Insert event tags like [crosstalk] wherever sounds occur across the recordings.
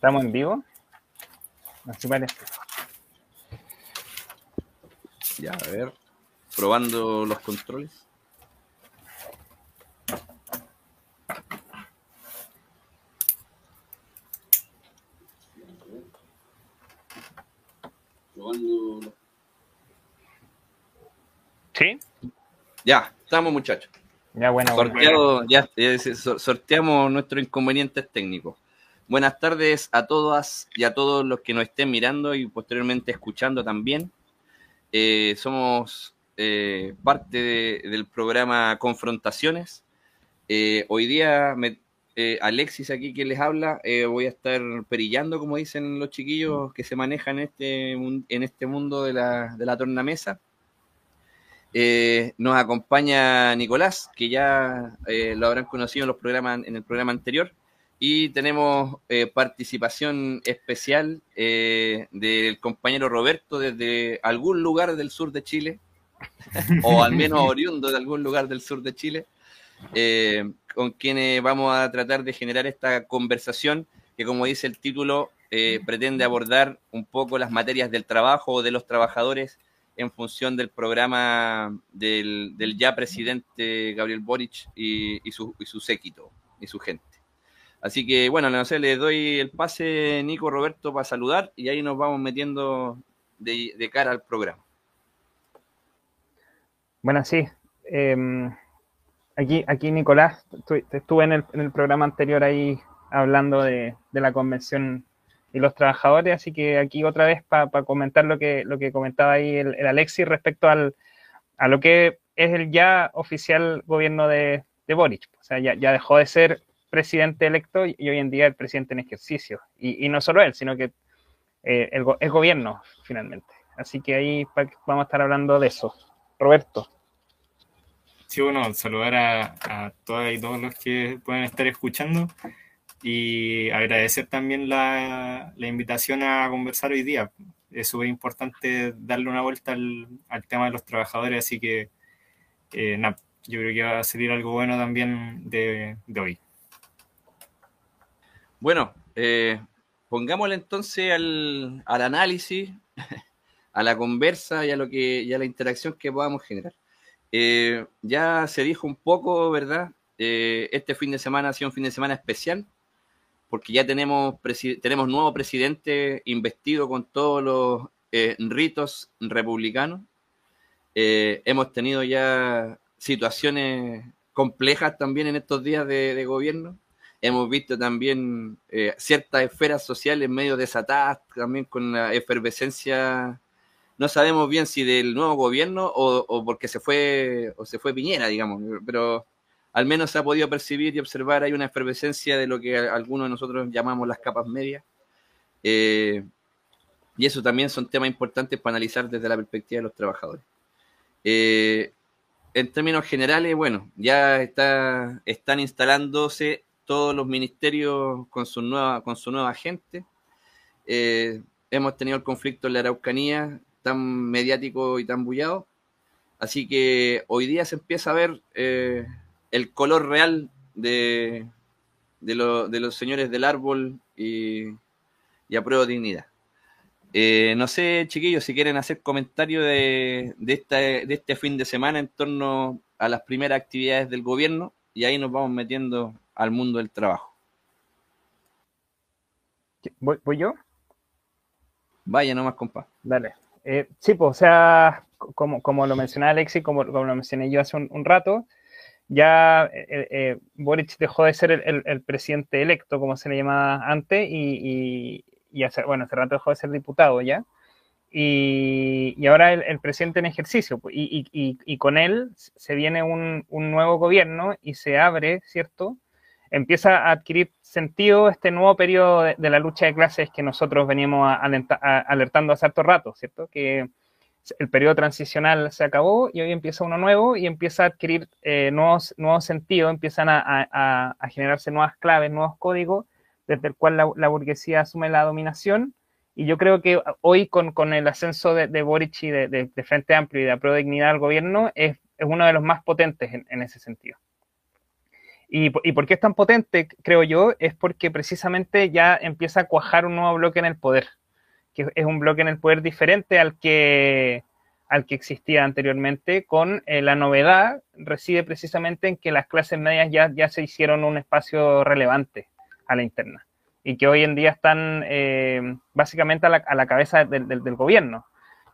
¿Estamos en vivo? Así parece. Ya, a ver. Probando los controles. Probando los ¿Sí? Ya, estamos muchachos. Ya, bueno. Sorteado, ya, ya, so- sorteamos nuestros inconvenientes técnicos. Buenas tardes a todas y a todos los que nos estén mirando y posteriormente escuchando también. Eh, somos eh, parte de- del programa Confrontaciones. Eh, hoy día, me- eh, Alexis aquí que les habla, voy a estar perillando, como dicen los chiquillos que se manejan en este, en este mundo de la, de la tornamesa. Eh, nos acompaña Nicolás, que ya lo habrán conocido en, los programas, en el programa anterior. Y tenemos eh, participación especial eh, del compañero Roberto desde algún lugar del sur de Chile, [laughs] o al menos oriundo de algún lugar del sur de Chile, eh, con quienes vamos a tratar de generar esta conversación que, como dice el título, pretende abordar un poco las materias del trabajo o de los trabajadores en función del programa del, del ya presidente Gabriel Boric y, y su, y su séquito y su gente. Así que, bueno, no sé, les doy el pase, Nico Roberto, para saludar y ahí nos vamos metiendo de, cara al programa. Bueno, sí. eh, aquí, aquí Nicolás, estu- estuve en el, en el programa anterior ahí hablando de, la convención y los trabajadores, así que aquí otra vez para comentar lo que, lo que comentaba ahí el, Alexis respecto al, a lo que es el ya oficial gobierno de, de Boric. O sea, ya dejó de ser presidente electo y, hoy en día el presidente en ejercicio. Y, no solo él, sino que eh, el, el gobierno finalmente. Así que ahí vamos a estar hablando de eso. Roberto. Sí, bueno, saludar a, todas y todos los que pueden estar escuchando y agradecer también la, la invitación a conversar hoy día. Es súper importante darle una vuelta al, al tema de los trabajadores, así que eh, yo creo que va a salir algo bueno también de, de hoy. Bueno, eh, pongámosle entonces al, al análisis, [laughs] a la conversa y a, lo que, y a la interacción que podamos generar. Eh, ya se dijo un poco, ¿verdad? Eh, este fin de semana ha sido un fin de semana especial, porque ya tenemos, tenemos nuevo presidente investido con todos los ritos republicanos. Hemos tenido ya situaciones complejas también en estos días de gobierno. Hemos visto también eh, ciertas esferas sociales medio desatadas, también con la efervescencia no sabemos bien si del nuevo gobierno o, porque se fue o se fue Piñera, digamos, pero al menos se ha podido percibir y observar hay una efervescencia de lo que algunos de nosotros llamamos las capas medias. Eh, y eso también son temas importantes para analizar desde la perspectiva de los trabajadores. Eh, en términos generales, bueno, ya está, están instalándose todos los ministerios con su nueva, con su nueva gente. Eh, hemos tenido el conflicto en la Araucanía, tan mediático y tan bullado. Así que hoy día se empieza a ver eh, el color real de, de, lo- de los señores del árbol y, y apruebo dignidad. Eh, no sé, chiquillos, si quieren hacer comentarios de, de, esta- de este fin de semana en torno a las primeras actividades del gobierno y ahí nos vamos metiendo al mundo del trabajo. ¿Voy, voy yo? Vaya nomás, compa. Dale. Eh, sí, pues, o sea, como, como lo mencionaba Alexis, como, como lo mencioné yo hace un, un rato, ya eh, eh, Boric dejó de ser el, el- el presidente electo, como se le llamaba antes, y, y, y hace, bueno, hace rato dejó de ser diputado ya. Y, y ahora el, el presidente en ejercicio, pues, y con él se viene un, un nuevo gobierno y se abre, ¿cierto? Empieza a adquirir sentido este nuevo periodo de, la lucha de clases que nosotros veníamos a- a- alertando hace harto rato, ¿cierto? Que el periodo transicional se acabó y hoy empieza uno nuevo y empieza a adquirir eh, nuevos, nuevos sentidos, empiezan a, a- a- generarse nuevas claves, nuevos códigos, desde el cual la, la burguesía asume la dominación. Y yo creo que hoy con, con el ascenso de, de Boric y de, de- Frente Amplio y de Apro Dignidad al gobierno es, es uno de los más potentes en, en ese sentido. ¿Y, por qué es tan potente, creo yo? Es porque precisamente ya empieza a cuajar un nuevo bloque en el poder, que es un bloque en el poder diferente al que, al que existía anteriormente, con eh, la novedad reside precisamente en que las clases medias ya, ya se hicieron un espacio relevante a la interna y que hoy en día están eh, básicamente a la, cabeza del, gobierno,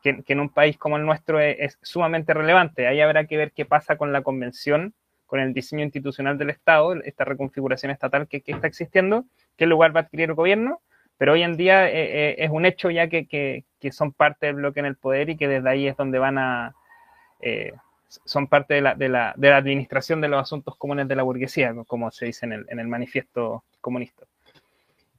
que, en un país como el nuestro es, sumamente relevante. Ahí habrá que ver qué pasa con la convención, con el diseño institucional del Estado, esta reconfiguración estatal que, está existiendo, qué lugar va a adquirir el gobierno, pero hoy en día eh, eh, es un hecho ya que, son parte del bloque en el poder y que desde ahí es donde van a... son parte de la, de, la, de la, administración de los asuntos comunes de la burguesía, como se dice en el, en el manifiesto comunista.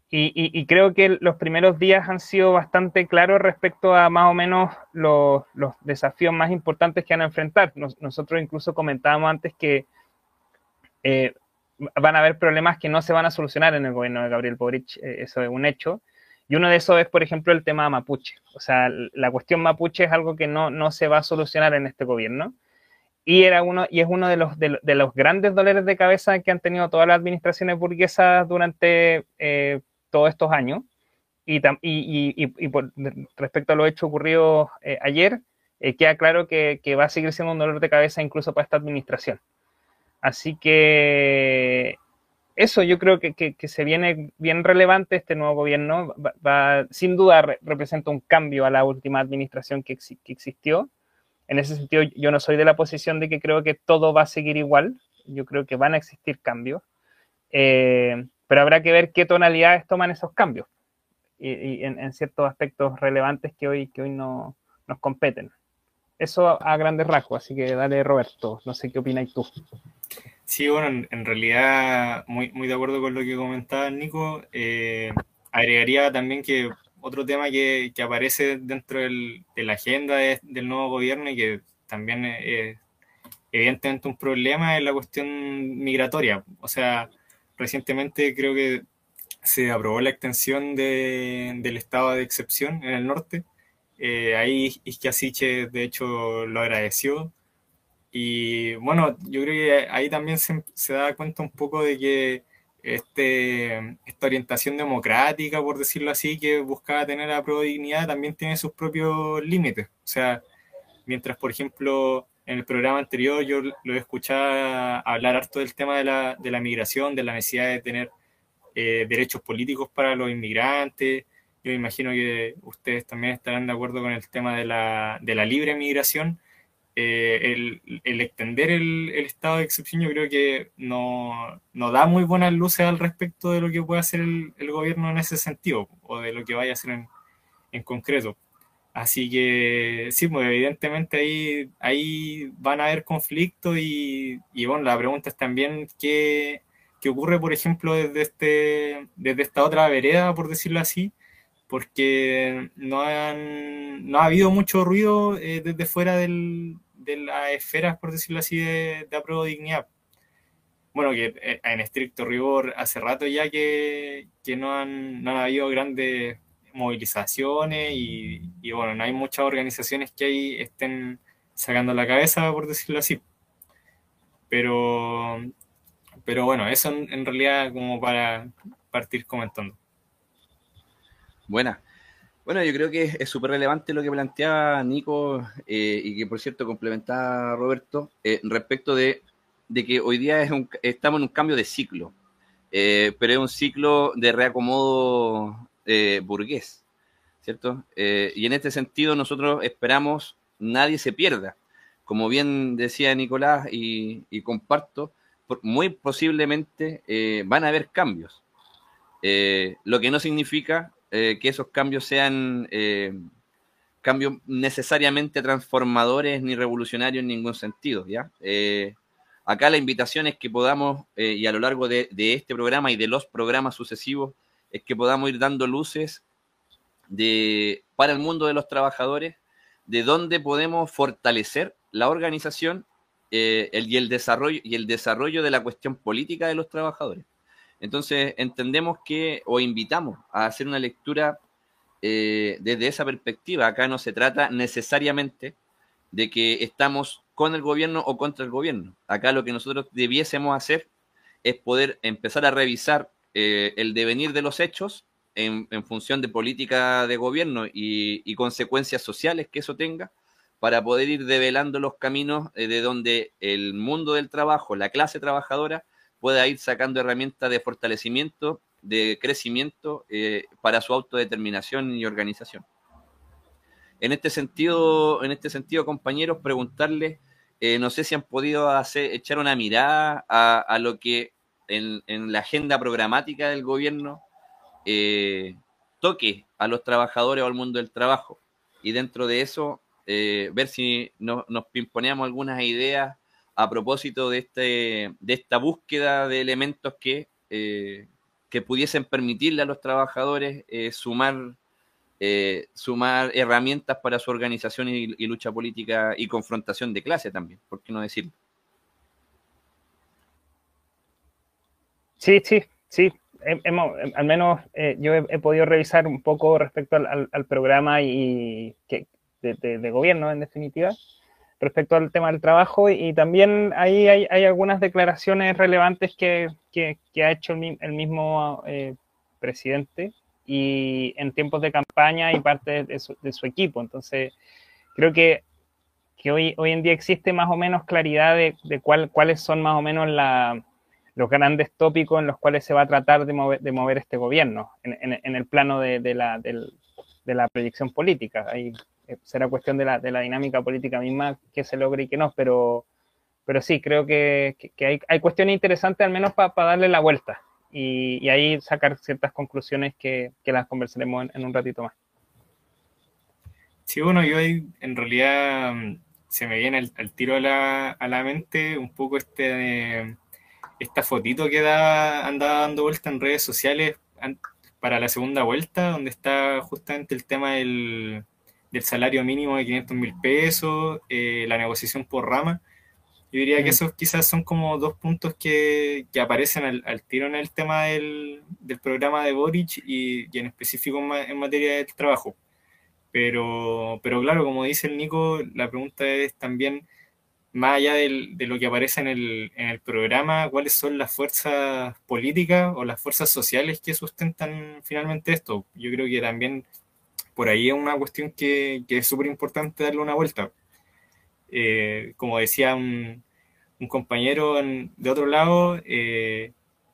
Y, creo que los primeros días han sido bastante claros respecto a más o menos los, desafíos más importantes que van a enfrentar. nosotros incluso comentábamos antes que eh, van a haber problemas que no se van a solucionar en el gobierno de Gabriel Boric, eh, eso es un hecho. Y uno de esos es, por ejemplo, el tema mapuche. O sea, la cuestión mapuche es algo que no, no se va a solucionar en este gobierno. Y, era uno, y es uno de los, de, los grandes dolores de cabeza que han tenido todas las administraciones burguesas durante eh, todos estos años. Y, y, por, respecto a lo hecho ocurrido ayer, queda claro que, va a seguir siendo un dolor de cabeza incluso para esta administración. Así que eso yo creo que, que, se viene bien relevante este nuevo gobierno. Va, sin duda representa un cambio a la última administración que, que, existió. En ese sentido, yo no soy de la posición de que creo que todo va a seguir igual. Yo creo que van a existir cambios. Eh, pero habrá que ver qué tonalidades toman esos cambios y, en, ciertos aspectos relevantes que hoy, que hoy no, nos competen. Eso a, grandes rasgos, así que dale Roberto, no sé qué opinas tú. Sí, bueno, en, realidad muy, muy de acuerdo con lo que comentaba Nico. Eh, agregaría también que otro tema que, que aparece dentro del, de la agenda del nuevo gobierno y que también es evidentemente un problema es la cuestión migratoria. O sea, recientemente creo que se aprobó la extensión del estado de excepción en el norte. Eh, ahí Isquiasiche, de hecho, lo agradeció. Y bueno, yo creo que ahí también se, da cuenta un poco de que este, esta orientación democrática, por decirlo así, que buscaba tener la dignidad, también tiene sus propios límites. O sea, mientras, por ejemplo, en el programa anterior yo lo he escuchado hablar harto del tema de la, de la migración, de la necesidad de tener eh, derechos políticos para los inmigrantes. Yo imagino que ustedes también estarán de acuerdo con el tema de la, de la libre migración. Eh, el, el, extender el, el, estado de excepción yo creo que no, no, da muy buenas luces al respecto de lo que puede hacer el, el gobierno en ese sentido o de lo que vaya a hacer en, en concreto. Así que sí, pues evidentemente ahí, ahí van a haber conflictos y, bueno, la pregunta es también qué, qué, ocurre, por ejemplo, desde, este, desde esta otra vereda, por decirlo así, porque no, han, no ha habido mucho ruido eh, desde fuera del, de las esferas, por decirlo así, de, de dignidad. Bueno, que eh, en estricto rigor hace rato ya que, que no, han, no han habido grandes movilizaciones y, bueno, no hay muchas organizaciones que ahí estén sacando la cabeza, por decirlo así. Pero, pero bueno, eso en, realidad como para partir comentando. Buena. Bueno, yo creo que es súper relevante lo que planteaba Nico eh, y que por cierto complementaba Roberto eh, respecto de, que hoy día es estamos en un cambio de ciclo, eh, pero es un ciclo de reacomodo burgués, ¿cierto? Y en este sentido nosotros esperamos nadie se pierda. Como bien decía Nicolás y, comparto, muy posiblemente van a haber cambios, lo que no significa que esos cambios sean cambios necesariamente transformadores ni revolucionarios en ningún sentido, ¿ya? acá la invitación es que podamos, y a lo largo de, este programa y de los programas sucesivos, es que podamos ir dando luces de, para el mundo de los trabajadores, de dónde podemos fortalecer la organización eh, el, y, el desarrollo, y el desarrollo de la cuestión política de los trabajadores. Entonces, entendemos que, o invitamos a hacer una lectura eh, desde esa perspectiva. Acá no se trata necesariamente de que estamos con el gobierno o contra el gobierno. Acá lo que nosotros debiésemos hacer es poder empezar a revisar eh, el devenir de los hechos en, función de política de gobierno y, consecuencias sociales que eso tenga, para poder ir develando los caminos eh, de donde el mundo del trabajo, la clase trabajadora, pueda ir sacando herramientas de fortalecimiento, de crecimiento eh, para su autodeterminación y organización. En este sentido, en este sentido compañeros, preguntarles, no sé si han podido hacer, echar una mirada a lo que en, la agenda programática del gobierno eh, toque a los trabajadores o al mundo del trabajo. Y dentro de eso, eh, ver si nos imponíamos algunas ideas a propósito de, este, de esta búsqueda de elementos que, eh, que pudiesen permitirle a los trabajadores sumar, sumar herramientas para su organización y, lucha política y confrontación de clase también, ¿por qué no decirlo? Sí, sí, sí. Hemos, al menos eh, yo he, podido revisar un poco respecto al, programa y que, de, gobierno, en definitiva, respecto al tema del trabajo. Y, también ahí hay, algunas declaraciones relevantes que, ha hecho el, mismo eh, presidente y en tiempos de campaña y parte de su, equipo. Entonces, creo que, hoy, hoy en día existe más o menos claridad de, cuál, cuáles son más o menos la los grandes tópicos en los cuales se va a tratar de mover, de mover este gobierno en, el plano de, la, de, la, proyección política. Será cuestión de la, de la dinámica política misma que se logre y que no, pero, pero sí, creo que, hay, hay, cuestiones interesantes al menos para darle la vuelta y, ahí sacar ciertas conclusiones que, las conversaremos en, un ratito más. Sí, bueno, yo ahí en realidad mm, se me viene el, tiro a la, a la, mente un poco este esta fotito que da, anda dando vuelta en redes sociales para la segunda vuelta, donde está justamente el tema del, salario mínimo de 500 mil pesos, eh, la negociación por rama. Yo diría que mm. esos quizás son como dos puntos que, aparecen al, tiro en el tema del, programa de Boric y, en específico en, materia de trabajo. Pero, pero claro, como dice el Nico, la pregunta es también más allá de lo que aparece en el, en el, programa, cuáles son las fuerzas políticas o las fuerzas sociales que sustentan finalmente esto. Yo creo que también por ahí es una cuestión que, que es súper importante darle una vuelta. Eh, como decía un, un compañero de otro lado, eh,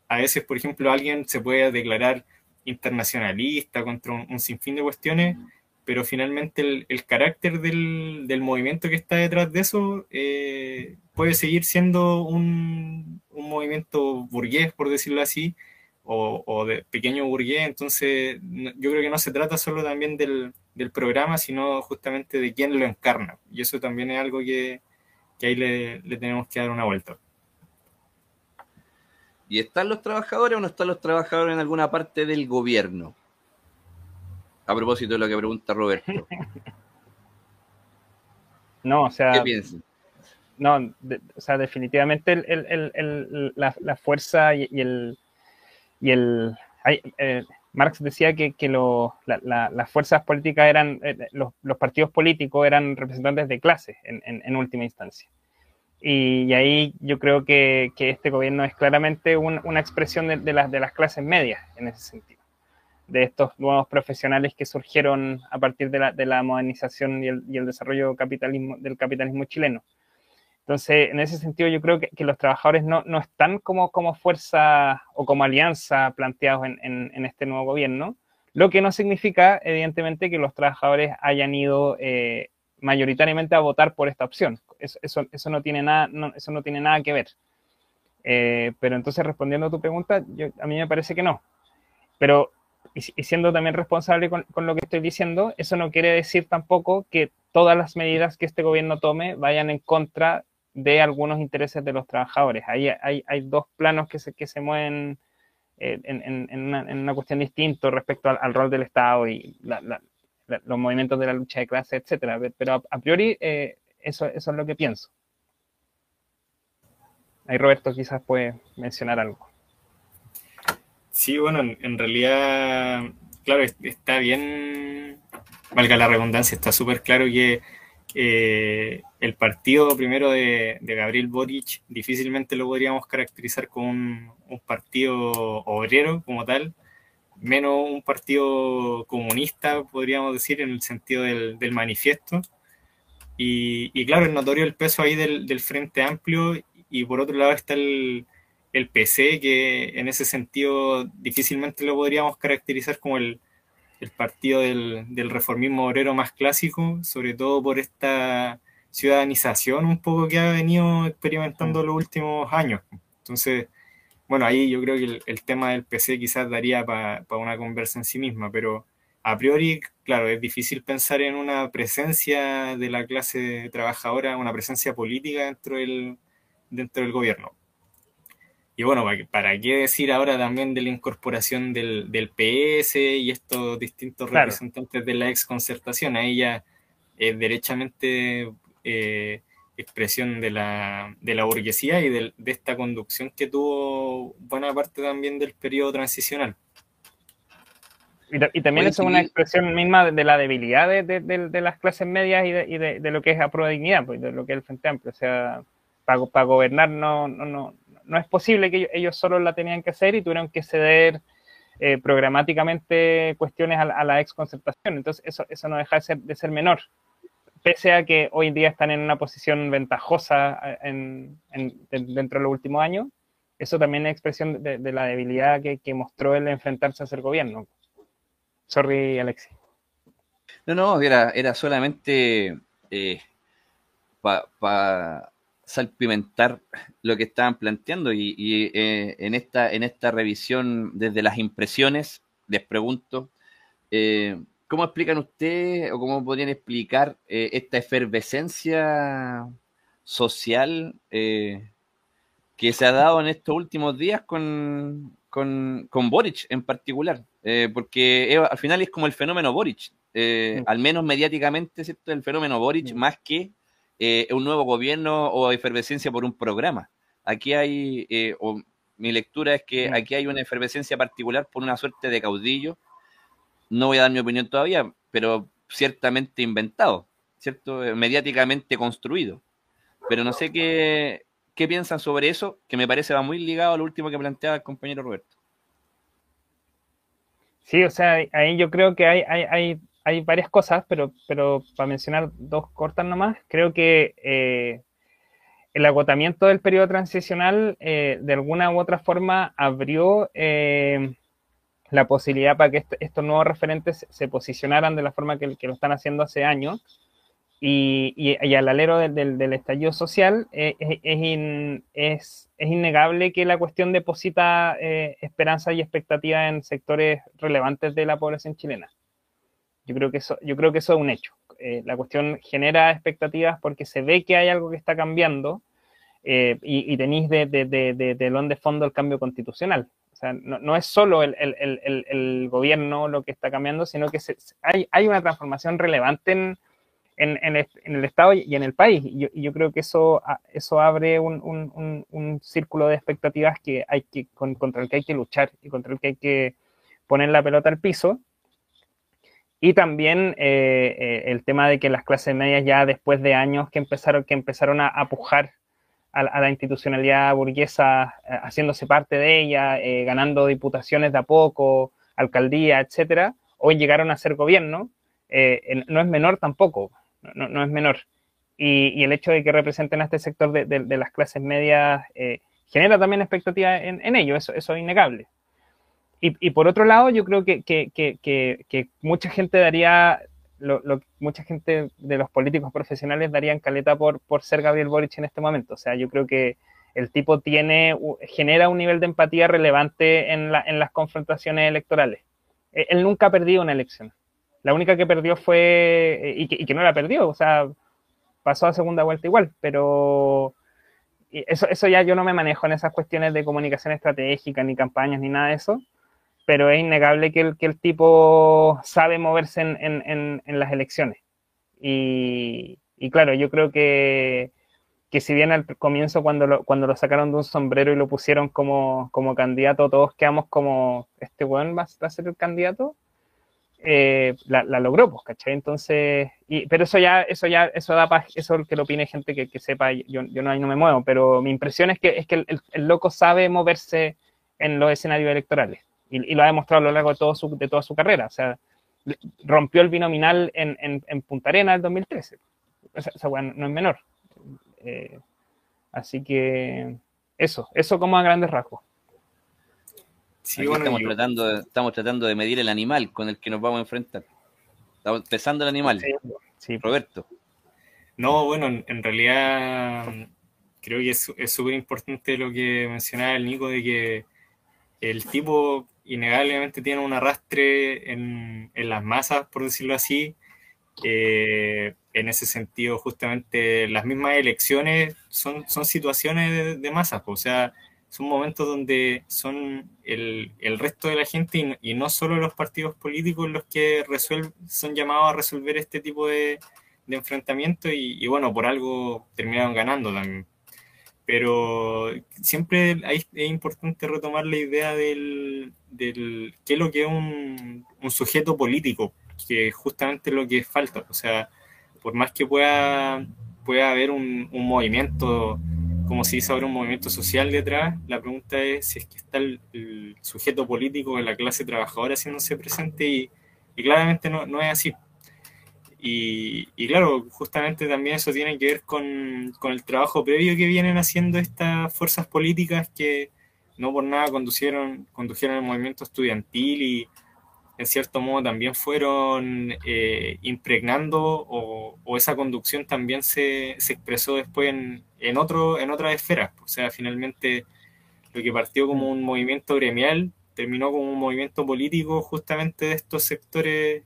a veces, por ejemplo, alguien se puede declarar internacionalista contra un sinfín de cuestiones pero finalmente el, carácter del, movimiento que está detrás de eso eh, puede seguir siendo un, movimiento burgués, por decirlo así, o, de pequeño burgués. Entonces, yo creo que no se trata solo también del, programa, sino justamente de quién lo encarna. Y eso también es algo que, ahí le, le tenemos que dar una vuelta. ¿Y están los trabajadores o no están los trabajadores en alguna parte del gobierno? A propósito de lo que pregunta Roberto. [laughs] no, o sea. ¿Qué piensas? No, o sea, definitivamente el, la, fuerza y, el. Y el eh, Marx decía que, que las fuerzas políticas eran, eh, los, partidos políticos eran representantes de clase en, en, última instancia. Y, ahí yo creo que, que, este gobierno es claramente una expresión de, de, las, de las clases medias en ese sentido de estos nuevos profesionales que surgieron a partir de la, de la modernización y el, y el, desarrollo capitalismo, del capitalismo chileno. Entonces, en ese sentido, yo creo que, que los trabajadores no, no, están como, como fuerza o como alianza planteados en, en, este nuevo gobierno, lo que no significa, evidentemente, que los trabajadores hayan ido eh, mayoritariamente a votar por esta opción. Eso, eso, eso, no, tiene nada, eso no tiene nada que ver. Eh, pero entonces, respondiendo a tu pregunta, yo, a mí me parece que no. Pero y, siendo también responsable con, lo que estoy diciendo, eso no quiere decir tampoco que todas las medidas que este gobierno tome vayan en contra de algunos intereses de los trabajadores. Hay, hay, hay dos planos que se, que se mueven eh, en, en, una, cuestión distinta respecto al, rol del Estado y los movimientos de la lucha de clase, etcétera. Pero a, priori, eh, eso, eso es lo que pienso. Ahí Roberto quizás puede mencionar algo. Sí, bueno, en, realidad, claro, está bien, valga la redundancia, está súper claro que eh, el partido primero de, Gabriel Boric difícilmente lo podríamos caracterizar como un, partido obrero como tal, menos un partido comunista, podríamos decir, en el sentido del, manifiesto. Y, claro, es notorio el peso ahí del, Frente Amplio y por otro lado está el, el PC, que en ese sentido difícilmente lo podríamos caracterizar como el, el partido del, del, reformismo obrero más clásico, sobre todo por esta ciudadanización un poco que ha venido experimentando los últimos años. Entonces, bueno, ahí yo creo que el, tema del PC quizás daría para una conversa en sí misma, pero a priori, claro, es difícil pensar en una presencia de la clase trabajadora, una presencia política dentro del, dentro del gobierno. Y bueno, ¿para qué decir ahora también de la incorporación del, del PS y estos distintos representantes de la ex concertación? Ahí ya es derechamente eh, expresión de la, de la, burguesía y de, esta conducción que tuvo buena parte también del periodo transicional. Y, también es una expresión misma de, la debilidad de, las clases medias y, de, lo que es la dignidad, pues, de lo que es el Frente Amplio. O sea, para, para gobernar no, no, no, no es posible que ellos, solo la tenían que hacer y tuvieron que ceder eh, programáticamente cuestiones a, la ex concertación. Entonces, eso, eso no deja de ser, de ser menor pese a que hoy día están en una posición ventajosa eh, dentro de los últimos años, eso también es expresión de, la debilidad que, mostró el enfrentarse a ser gobierno. Sorry, Alexi. No, no, era, era solamente eh, para salpimentar lo que estaban planteando y, eh, en, esta, en esta revisión desde las impresiones, les pregunto, ¿Cómo explican ustedes o cómo podrían explicar eh, esta efervescencia social eh, que se ha dado en estos últimos días con, con, Boric en particular? Eh, porque al final es como el fenómeno Boric, al menos mediáticamente, ¿cierto? El fenómeno Boric más que un nuevo gobierno o efervescencia por un programa. Aquí hay, o mi lectura es que aquí hay una efervescencia particular por una suerte de caudillo no voy a dar mi opinión todavía, pero ciertamente inventado, ¿cierto? Eh, mediáticamente construido. Pero no sé qué, qué piensan sobre eso, que me parece va muy ligado a lo último que planteaba el compañero Roberto. Sí, o sea, ahí yo creo que hay, hay, hay, varias cosas, pero, pero para mencionar dos cortas nomás, creo que eh, el agotamiento del periodo transicional eh, de alguna u otra forma abrió la posibilidad para que estos nuevos referentes se posicionaran de la forma que, lo están haciendo hace años. Y, al alero del, estallido social, eh, es, es, innegable que la cuestión deposita eh, esperanza y expectativa en sectores relevantes de la población chilena. Yo creo que eso, yo creo que eso es un hecho. Eh, la cuestión genera expectativas porque se ve que hay algo que está cambiando y, y, tenéis de, de, de, de, de fondo el cambio constitucional no, es solo el, gobierno lo que está cambiando, sino que hay, una transformación relevante en, el, Estado y en el país. Y yo, creo que eso, abre un, círculo de expectativas que hay que, contra el que hay que luchar y contra el que hay que poner la pelota al piso. Y también eh, eh, el tema de que las clases medias ya después de años que empezaron, que empezaron a, a la institucionalidad burguesa eh, haciéndose parte de ella, eh, ganando diputaciones de a poco, alcaldía, etcétera, hoy llegaron a ser gobierno, eh, no es menor tampoco, no, es menor. Y, el hecho de que representen a este sector de, las clases medias genera también expectativa en, ello, eso, eso es innegable. Y, por otro lado, yo creo que, que mucha gente daría lo, mucha gente de los políticos profesionales darían caleta por, ser Gabriel Boric en este momento. O sea, yo creo que el tipo genera un nivel de empatía relevante en, la, en las confrontaciones electorales. E, él nunca ha perdido una elección. La única que perdió fue, eh, y que, no la perdió, o sea, pasó a segunda vuelta igual, pero eso ya yo no me manejo en esas cuestiones de comunicación estratégica, ni campañas, ni nada de eso pero es innegable que el, que el tipo sabe moverse en, las elecciones. Y, claro, yo creo que, si bien al comienzo cuando lo, cuando lo sacaron de un sombrero y lo pusieron como, candidato, todos quedamos como, ¿este weón va, a ser el candidato? eh, la, logró, pues, ¿cachai? Entonces, y, pero eso ya, eso ya, eso da paz, eso que lo opine gente que, sepa, yo, yo no, ahí no me muevo, pero mi impresión es que, es que el, loco sabe moverse en los escenarios electorales y, lo ha demostrado a lo largo de, todo su, de toda su carrera, o sea, rompió el binominal en, en, Punta Arena el 2013, o sea, bueno, no es menor. Eh, así que eso, eso como a grandes rasgos estamos, tratando de, estamos tratando de medir el animal con el que nos vamos a enfrentar. Estamos pesando el animal. Sí, Roberto. No, bueno, en, realidad creo que es súper importante lo que mencionaba el Nico de que el tipo innegablemente tiene un arrastre en, las masas, por decirlo así. Eh, en ese sentido, justamente las mismas elecciones son, son situaciones de, masas. O sea, son momentos donde son el, el resto de la gente y, no solo los partidos políticos los que son llamados a resolver este tipo de, de enfrentamiento y, bueno, por algo terminaron ganando también. Pero siempre es importante retomar la idea del, del qué es lo que es un, un sujeto político, que es justamente lo que falta. O sea, por más que pueda, pueda haber un, un movimiento como si dice ahora un movimiento social detrás, la pregunta es si es que está el, sujeto político de la clase trabajadora haciéndose presente y, claramente no, no, es así. Y, y, claro, justamente también eso tiene que ver con, con, el trabajo previo que vienen haciendo estas fuerzas políticas que no por nada conducieron, condujeron el movimiento estudiantil y, en cierto modo también fueron eh, impregnando o, esa conducción también se, se expresó después en, en, otro, en otras esferas. O sea, finalmente lo que partió como un movimiento gremial terminó como un movimiento político justamente de estos sectores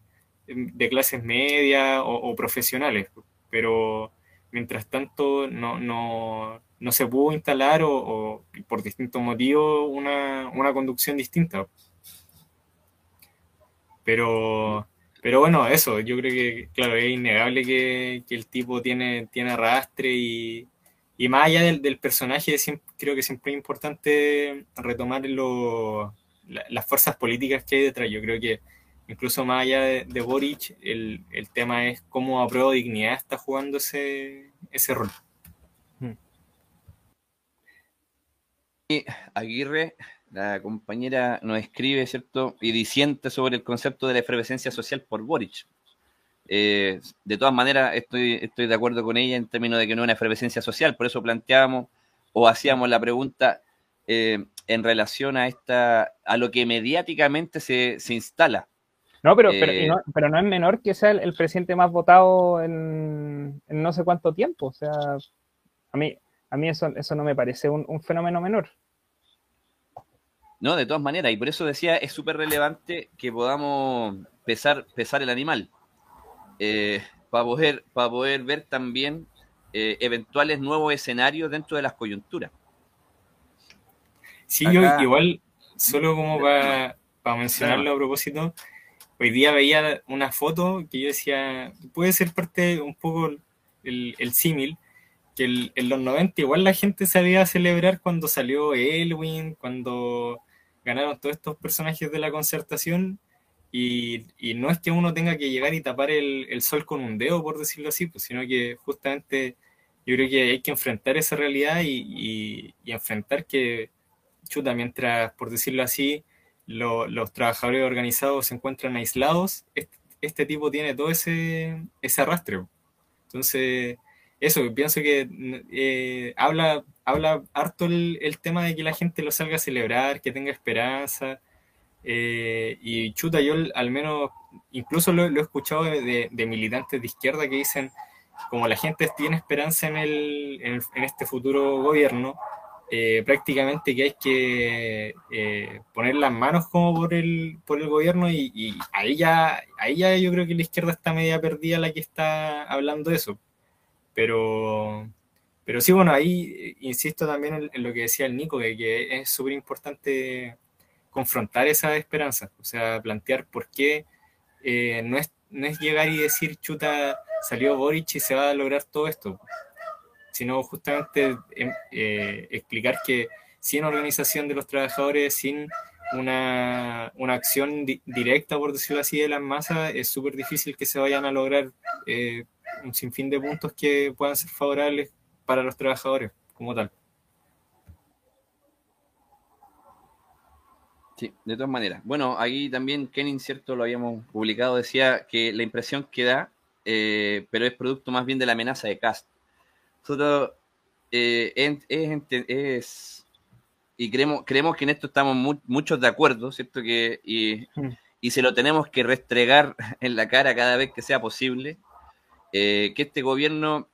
de clases medias o, profesionales. Pero mientras tanto no, no, no se pudo instalar o, por distintos motivos una, una conducción distinta. Pero, pero bueno, eso, yo creo que, claro, es innegable que, el tipo tiene, tiene arrastre y, y más allá del, personaje, creo que siempre es importante retomar las fuerzas políticas que hay detrás. Yo creo que incluso más allá de, Boric, el, tema es cómo a prueba de dignidad está jugando ese, ese rol. Hmm. Aguirre la compañera nos escribe, ¿cierto? Y disiente sobre el concepto de la efervescencia social por Boric. Eh, de todas maneras, estoy, estoy de acuerdo con ella en términos de que no es una efervescencia social, por eso planteábamos o hacíamos la pregunta eh, en relación a esta, a lo que mediáticamente se, instala. No pero, pero, eh, no, pero no es menor que sea el, presidente más votado en, no sé cuánto tiempo. O sea, a mí, a mí eso, eso no me parece un fenómeno menor. No, de todas maneras, y por eso decía, es súper relevante que podamos pesar, pesar el animal, eh, para, poder, para poder ver también eh, eventuales nuevos escenarios dentro de las coyunturas. Sí, yo igual, solo como para, mencionarlo a propósito, hoy día veía una foto que yo decía, puede ser parte un poco el, el símil, que en los 90 igual la gente sabía celebrar cuando salió Elwin, cuando ganaron todos estos personajes de la concertación y, no es que uno tenga que llegar y tapar el, sol con un dedo, por decirlo así, pues, sino que justamente yo creo que hay que enfrentar esa realidad y, enfrentar que, chuta, mientras, por decirlo así, los trabajadores organizados se encuentran aislados, este, tipo tiene todo ese, ese arrastre. Entonces, eso, pienso que eh, habla, habla harto el, tema de que la gente lo salga a celebrar, que tenga esperanza. Eh, y chuta, yo al menos, incluso lo, he escuchado de, militantes de izquierda que dicen, como la gente tiene esperanza en, el, en, este futuro gobierno, eh, prácticamente que hay que poner las manos como por el, por el gobierno y, ahí, ya, ahí ya yo creo que la izquierda está media perdida la que está hablando de eso. Pero, pero sí, bueno, ahí eh, insisto también en, lo que decía el Nico, que es súper importante confrontar esa esperanza, o sea, plantear por qué eh, no, es, no es llegar y decir, chuta, salió Boric y se va a lograr todo esto, sino justamente em, eh, explicar que sin organización de los trabajadores, sin una, acción directa, por decirlo así, de las masas, es súper difícil que se vayan a lograr eh, un sinfín de puntos que puedan ser favorables para los trabajadores como tal. Sí, de todas maneras. Bueno, ahí también Kenin, cierto, lo habíamos publicado, decía que la impresión que da, eh, pero es producto más bien de la amenaza de Cast. Nosotros eh, es, y creemos, creemos que en esto estamos muchos de acuerdo, ¿cierto? Que, y, hmm. y, se lo tenemos que restregar [laughs] en la cara cada vez que sea posible, eh, que este gobierno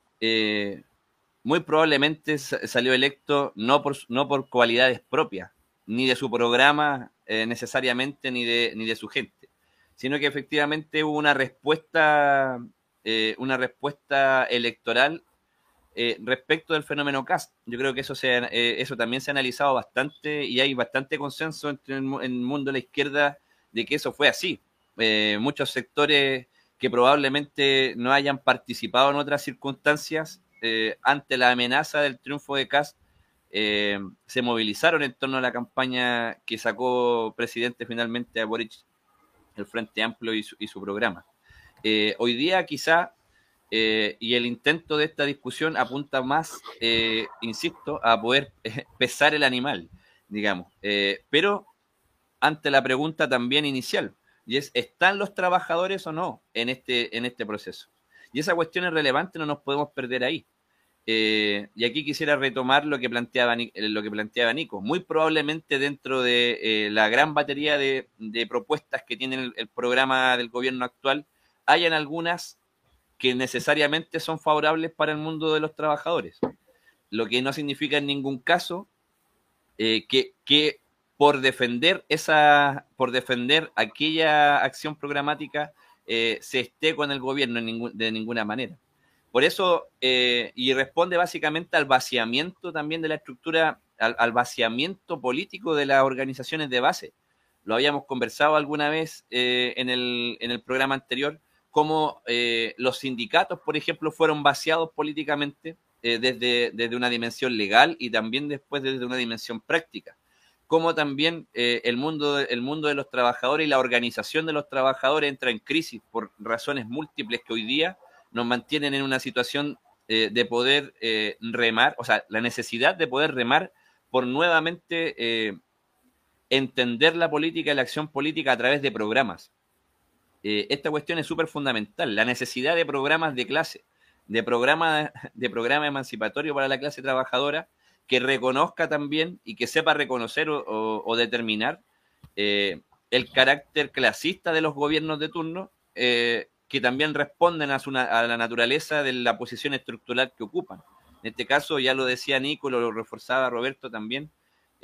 muy probablemente salió electo no por, no por cualidades propias, ni de su programa eh, necesariamente ni de, ni de su gente, sino que efectivamente hubo una respuesta, eh, una respuesta electoral eh, respecto del fenómeno CAST. Yo creo que eso, se, eso también se ha analizado bastante y hay bastante consenso entre el, mundo de la izquierda de que eso fue así. muchos sectores que probablemente no hayan participado en otras circunstancias ante la amenaza del triunfo de Cast eh, se movilizaron en torno a la campaña que sacó presidente finalmente a Boric, el Frente Amplio y su, programa. Eh, hoy día quizá, eh, y el intento de esta discusión apunta más, insisto, a poder [laughs] pesar el animal, digamos, pero ante la pregunta también inicial, y es, ¿están los trabajadores o no en este, en este proceso? Y esa cuestión es relevante, no nos podemos perder ahí. Eh, y aquí quisiera retomar lo que planteaba, eh, lo que planteaba Nico. Muy probablemente dentro de eh, la gran batería de, propuestas que tiene el, programa del gobierno actual, hayan algunas que necesariamente son favorables para el mundo de los trabajadores. Lo que no significa en ningún caso que, que, por defender esa, por defender aquella acción programática se esté con el gobierno de ninguna manera. Por eso, eh, y responde básicamente al vaciamiento también de la estructura, al, vaciamiento político de las organizaciones de base. Lo habíamos conversado alguna vez eh, en, el, programa anterior, cómo eh, los sindicatos, por ejemplo, fueron vaciados políticamente desde, desde, una dimensión legal y también después desde una dimensión práctica. Como también el, mundo, el mundo de los trabajadores y la organización de los trabajadores entra en crisis por razones múltiples que hoy día nos mantienen en una situación eh, de poder eh, remar, o sea, la necesidad de poder remar por nuevamente eh, entender la política y la acción política a través de programas. Esta cuestión es súper fundamental, la necesidad de programas de clase, de programa, de programa emancipatorio para la clase trabajadora, que reconozca también y que sepa reconocer o, determinar el carácter clasista de los gobiernos de turno que también responden a, la naturaleza de la posición estructural que ocupan. En este caso, ya lo decía Nico, lo reforzaba Roberto también,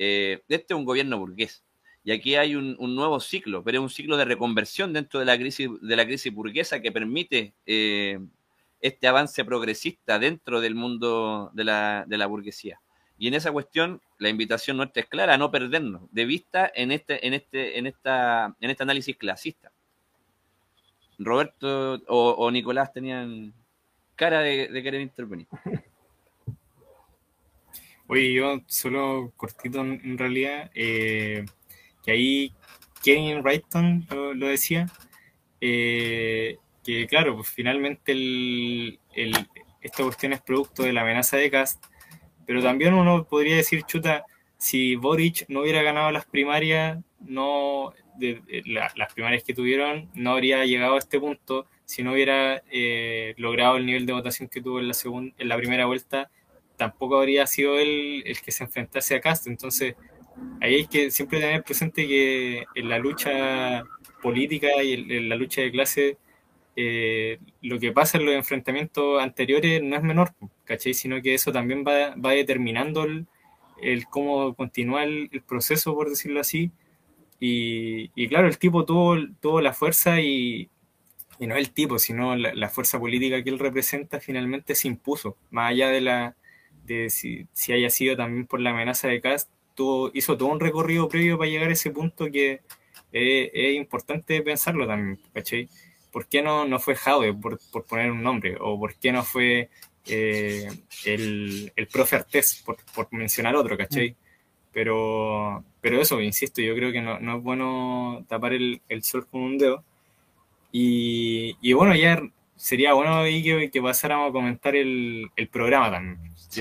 eh, este es un gobierno burgués. Y aquí hay un, nuevo ciclo, pero es un ciclo de reconversión dentro de la crisis, de la crisis burguesa que permite eh, este avance progresista dentro del mundo de la, de la burguesía. Y en esa cuestión, la invitación nuestra es clara, a no perdernos de vista en este, en este, en esta, en este análisis clasista. Roberto o, Nicolás tenían cara de, querer intervenir. Oye, yo solo cortito en, realidad, eh, que ahí Kevin Wrighton lo, decía, eh, que claro, pues finalmente el, esta cuestión es producto de la amenaza de Cast, pero también uno podría decir, chuta, si Boric no hubiera ganado las primarias, no de, las primarias que tuvieron, no habría llegado a este punto si no hubiera eh, logrado el nivel de votación que tuvo en la, segunda, en la primera vuelta, tampoco habría sido él el que se enfrentase a Castro. Entonces, ahí hay que siempre tener presente que en la lucha política y en, la lucha de clase, eh, lo que pasa en los enfrentamientos anteriores no es menor, ¿cachai? Sino que eso también va, va determinando el, el, cómo continúa el, proceso, por decirlo así, y, claro, el tipo tuvo, tuvo la fuerza y, y no el tipo, sino la, fuerza política que él representa finalmente se impuso, más allá de la de si, haya sido también por la amenaza de Cast, tuvo, hizo todo un recorrido previo para llegar a ese punto que es, importante pensarlo también, ¿cachai? ¿Por qué no, no fue Jaude, por, por poner un nombre? ¿O por qué no fue eh, el, el profe Artés, por, por mencionar otro, ¿cachai? Pero, pero eso, insisto, yo creo que no, no es bueno tapar el, el, sol con un dedo. Y, y bueno, ya sería bueno ahí que, que, pasáramos a comentar el, el programa también. Sí,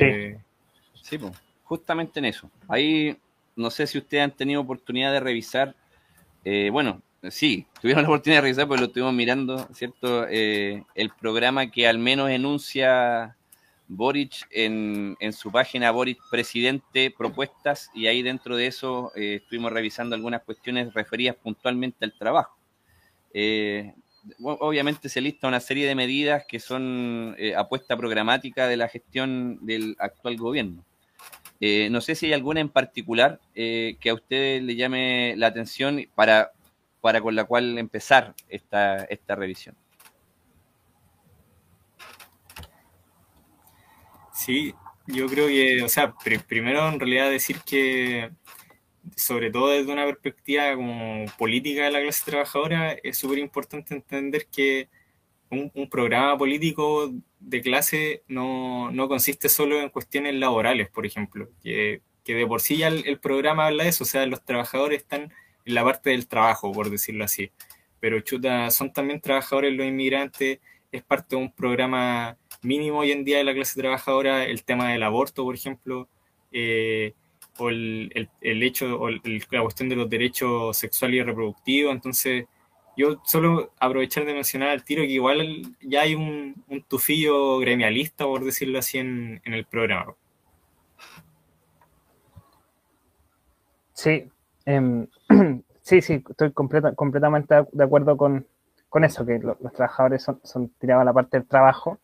sí pues, justamente en eso. Ahí no sé si ustedes han tenido oportunidad de revisar, eh, bueno, sí, tuvieron [laughs] la oportunidad de revisar porque lo estuvimos mirando, ¿cierto? Eh, el programa que al menos enuncia Boric en, en, su página Boric Presidente Propuestas y ahí dentro de eso eh, estuvimos revisando algunas cuestiones referidas puntualmente al trabajo. Eh, obviamente se lista una serie de medidas que son eh, apuesta programática de la gestión del actual gobierno. Eh, no sé si hay alguna en particular eh, que a usted le llame la atención para, para con la cual empezar esta, esta revisión. Sí, yo creo que, o sea, pr primero en realidad decir que, sobre todo desde una perspectiva como política de la clase trabajadora, es súper importante entender que un, programa político de clase no, no, consiste solo en cuestiones laborales, por ejemplo, que, que de por sí ya el, programa habla de eso, o sea, los trabajadores están en la parte del trabajo, por decirlo así, pero chuta, son también trabajadores los inmigrantes, es parte de un programa mínimo hoy en día de la clase trabajadora, el tema del aborto, por ejemplo, eh, o el, el, el hecho, o la cuestión de los derechos sexuales y reproductivos, entonces yo solo aprovechar de mencionar al tiro que igual ya hay un, un tufillo gremialista, por decirlo así, en, en el programa. Sí, eh, [clears throat] sí, sí, estoy completa, completamente de acuerdo con, con eso, que lo, los trabajadores son, son, tirados a la parte del trabajo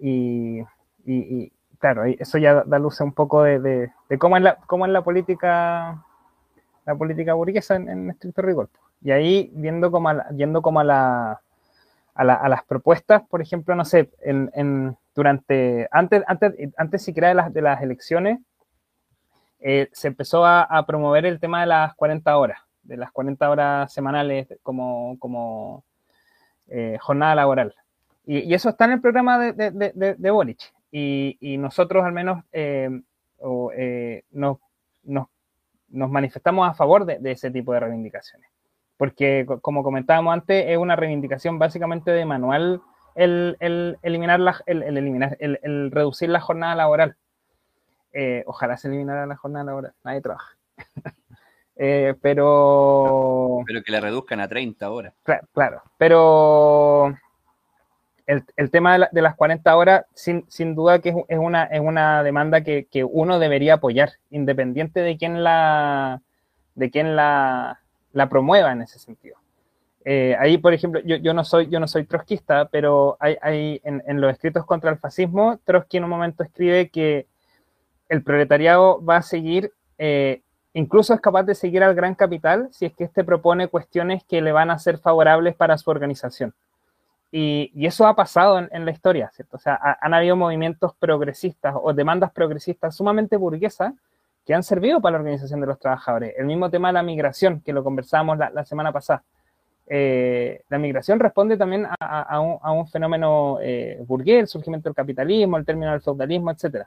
y, y, y claro, eso ya da luz a un poco de, de, de, cómo, es la, cómo es la política la política burguesa en, en estricto rigor. Y ahí, viendo como a la, yendo como a, la, a, la, a, las propuestas, por ejemplo, no sé, en, en durante, antes, antes, antes siquiera de las, de las elecciones, eh, se empezó a, promover el tema de las 40 horas, de las 40 horas semanales como, como eh, jornada laboral. Y, eso está en el programa de, de, Boric. Y, nosotros al menos eh, o, nos, nos, nos, manifestamos a favor de, ese tipo de reivindicaciones porque como comentábamos antes, es una reivindicación básicamente de manual el, el eliminar, la, el, el eliminar el, el, reducir la jornada laboral. Eh, ojalá se eliminara la jornada laboral, nadie trabaja. [laughs] eh, pero... Pero que la reduzcan a 30 horas. Claro, claro. pero el, tema de, la, de, las 40 horas, sin, sin duda que es, una, es una demanda que, uno debería apoyar, independiente de quién la, de quién la, promueva en ese sentido. Eh, ahí, por ejemplo, yo, yo, no soy, yo no soy trotskista, pero hay, hay en, en, los escritos contra el fascismo, Trotsky en un momento escribe que el proletariado va a seguir, eh, incluso es capaz de seguir al gran capital si es que éste propone cuestiones que le van a ser favorables para su organización. Y, eso ha pasado en, la historia, ¿cierto? O sea, ha, han habido movimientos progresistas o demandas progresistas sumamente burguesas que han servido para la organización de los trabajadores. El mismo tema de la migración, que lo conversábamos la, semana pasada. Eh, la migración responde también a, un, fenómeno eh, burgués, el surgimiento del capitalismo, el término del feudalismo, etc.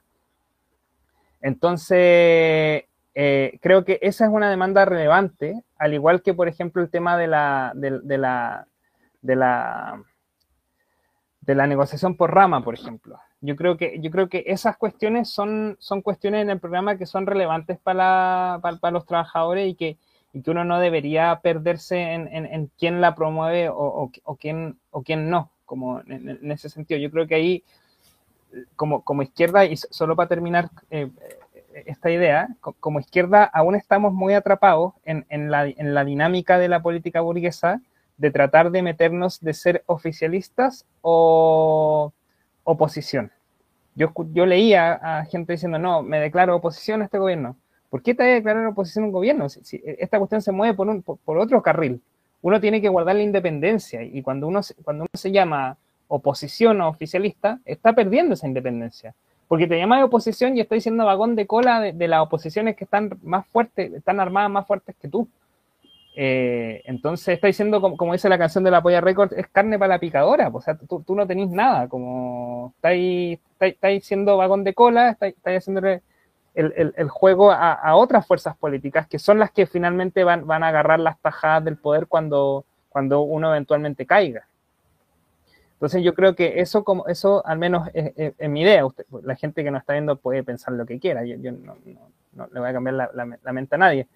Entonces, eh, creo que esa es una demanda relevante, al igual que, por ejemplo, el tema de la, de la, de la, de la negociación por rama, por ejemplo. Yo creo que, yo creo que esas cuestiones son, son cuestiones en el programa que son relevantes para, para, para los trabajadores y que, y que uno no debería perderse en, en, quién la promueve o, o, quién, o quién no, como en, ese sentido. Yo creo que ahí, como, como izquierda, y solo para terminar eh, esta idea, como izquierda aún estamos muy atrapados en, la, en la dinámica de la política burguesa de tratar de meternos de ser oficialistas o oposición. Yo, yo leía a gente diciendo, no, me declaro oposición a este gobierno. ¿Por qué te declarar oposición a un gobierno? Si, si esta cuestión se mueve por, un, por, por, otro carril. Uno tiene que guardar la independencia y cuando uno, cuando uno se llama oposición o oficialista, está perdiendo esa independencia. Porque te llamas de oposición y estoy diciendo vagón de cola de, de, las oposiciones que están más fuertes, están armadas más fuertes que tú. Eh, entonces está diciendo, como, dice la canción de la Polla Record, es carne para la picadora, o sea, tú, tú no tenés nada, como estáis, estáis, estáis siendo vagón de cola, estáis, estáis haciéndole el, juego a, otras fuerzas políticas que son las que finalmente van, van a agarrar las tajadas del poder cuando, cuando uno eventualmente caiga. Entonces yo creo que eso, como, eso al menos es, mi idea. la gente que nos está viendo puede pensar lo que quiera. Yo, no, le voy a cambiar la, mente a nadie.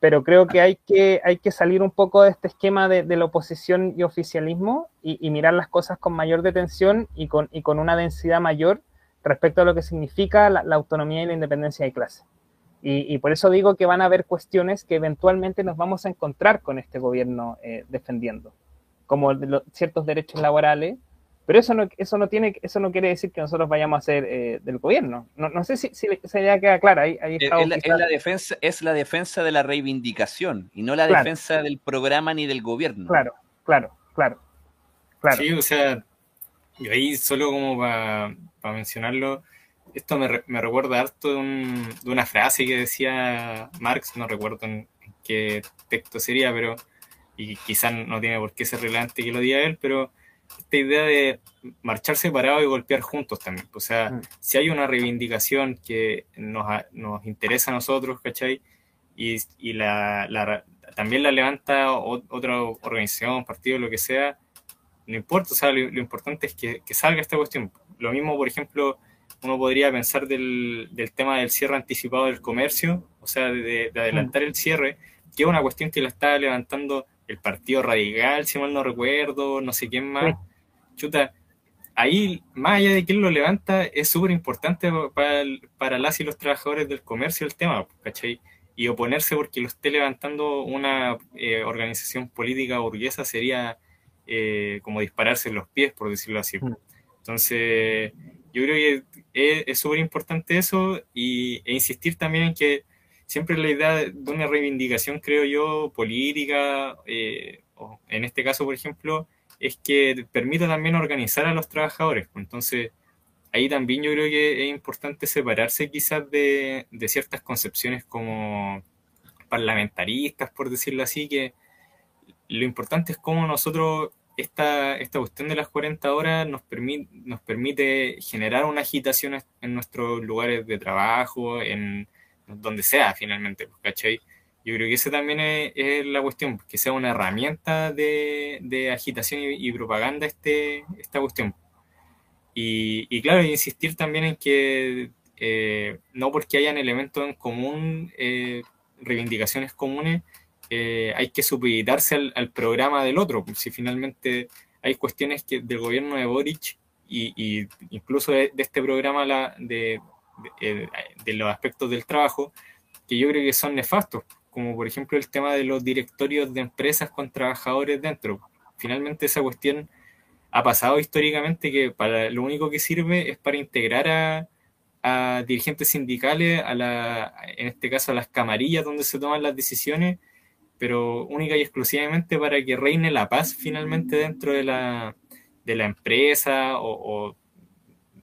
Pero creo que hay que, hay que salir un poco de este esquema de, la oposición y oficialismo y, mirar las cosas con mayor detención y con, y con una densidad mayor respecto a lo que significa la, autonomía y la independencia de clase. Y, por eso digo que van a haber cuestiones que eventualmente nos vamos a encontrar con este gobierno eh, defendiendo, como ciertos derechos laborales, pero eso no, eso no, tiene, eso no quiere decir que nosotros vayamos a ser eh, del gobierno. No, no, sé si, si esa idea queda clara. Ahí, ahí es, la, defensa, es la defensa de la reivindicación y no la defensa del programa ni del gobierno. Claro, claro, claro. claro. Sí, o sea, y ahí solo como para mencionarlo, esto me, me recuerda harto de, un, de, una frase que decía Marx, no recuerdo en, qué texto sería, pero y quizás no tiene por qué ser relevante que lo diga él, pero esta idea de marchar separado y golpear juntos también. O sea, mm. si hay una reivindicación que nos, nos interesa a nosotros, ¿cachai? Y, y la, también la levanta otra organización, partido, lo que sea, no importa, o sea, lo, importante es que, que, salga esta cuestión. Lo mismo, por ejemplo, uno podría pensar del, del tema del cierre anticipado del comercio, o sea, de, adelantar el cierre, que es una cuestión que la está levantando el Partido Radical, si mal no recuerdo, no sé quién más. Chuta, ahí, más allá de quién lo levanta, es súper importante para, para las y los trabajadores del comercio el tema, ¿cachai? Y oponerse porque lo esté levantando una eh, organización política burguesa sería eh, como dispararse en los pies, por decirlo así. Mm. Entonces, yo creo que es súper importante eso y, e insistir también en que siempre la idea de una reivindicación, creo yo, política, eh, o en este caso, por ejemplo, es que permita también organizar a los trabajadores. Entonces, ahí también yo creo que es importante separarse quizás de, ciertas concepciones como parlamentaristas, por decirlo así, que lo importante es cómo nosotros, esta, esta cuestión de las 40 horas nos, permite nos permite generar una agitación en nuestros lugares de trabajo, en donde sea finalmente, pues, ¿cachai? Yo creo que esa también es, la cuestión, que sea una herramienta de, agitación y, propaganda este, esta cuestión. Y, claro, insistir también en que eh, no porque hayan elementos en común, eh, reivindicaciones comunes, eh, hay que supeditarse al, programa del otro. Pues, si finalmente hay cuestiones que del gobierno de Boric y, incluso de, este programa la, de, eh, de, los aspectos del trabajo que yo creo que son nefastos, como por ejemplo el tema de los directorios de empresas con trabajadores dentro. Finalmente esa cuestión ha pasado históricamente que para lo único que sirve es para integrar a, a dirigentes sindicales, a la, en este caso a las camarillas donde se toman las decisiones, pero única y exclusivamente para que reine la paz finalmente dentro de la, de la empresa o, o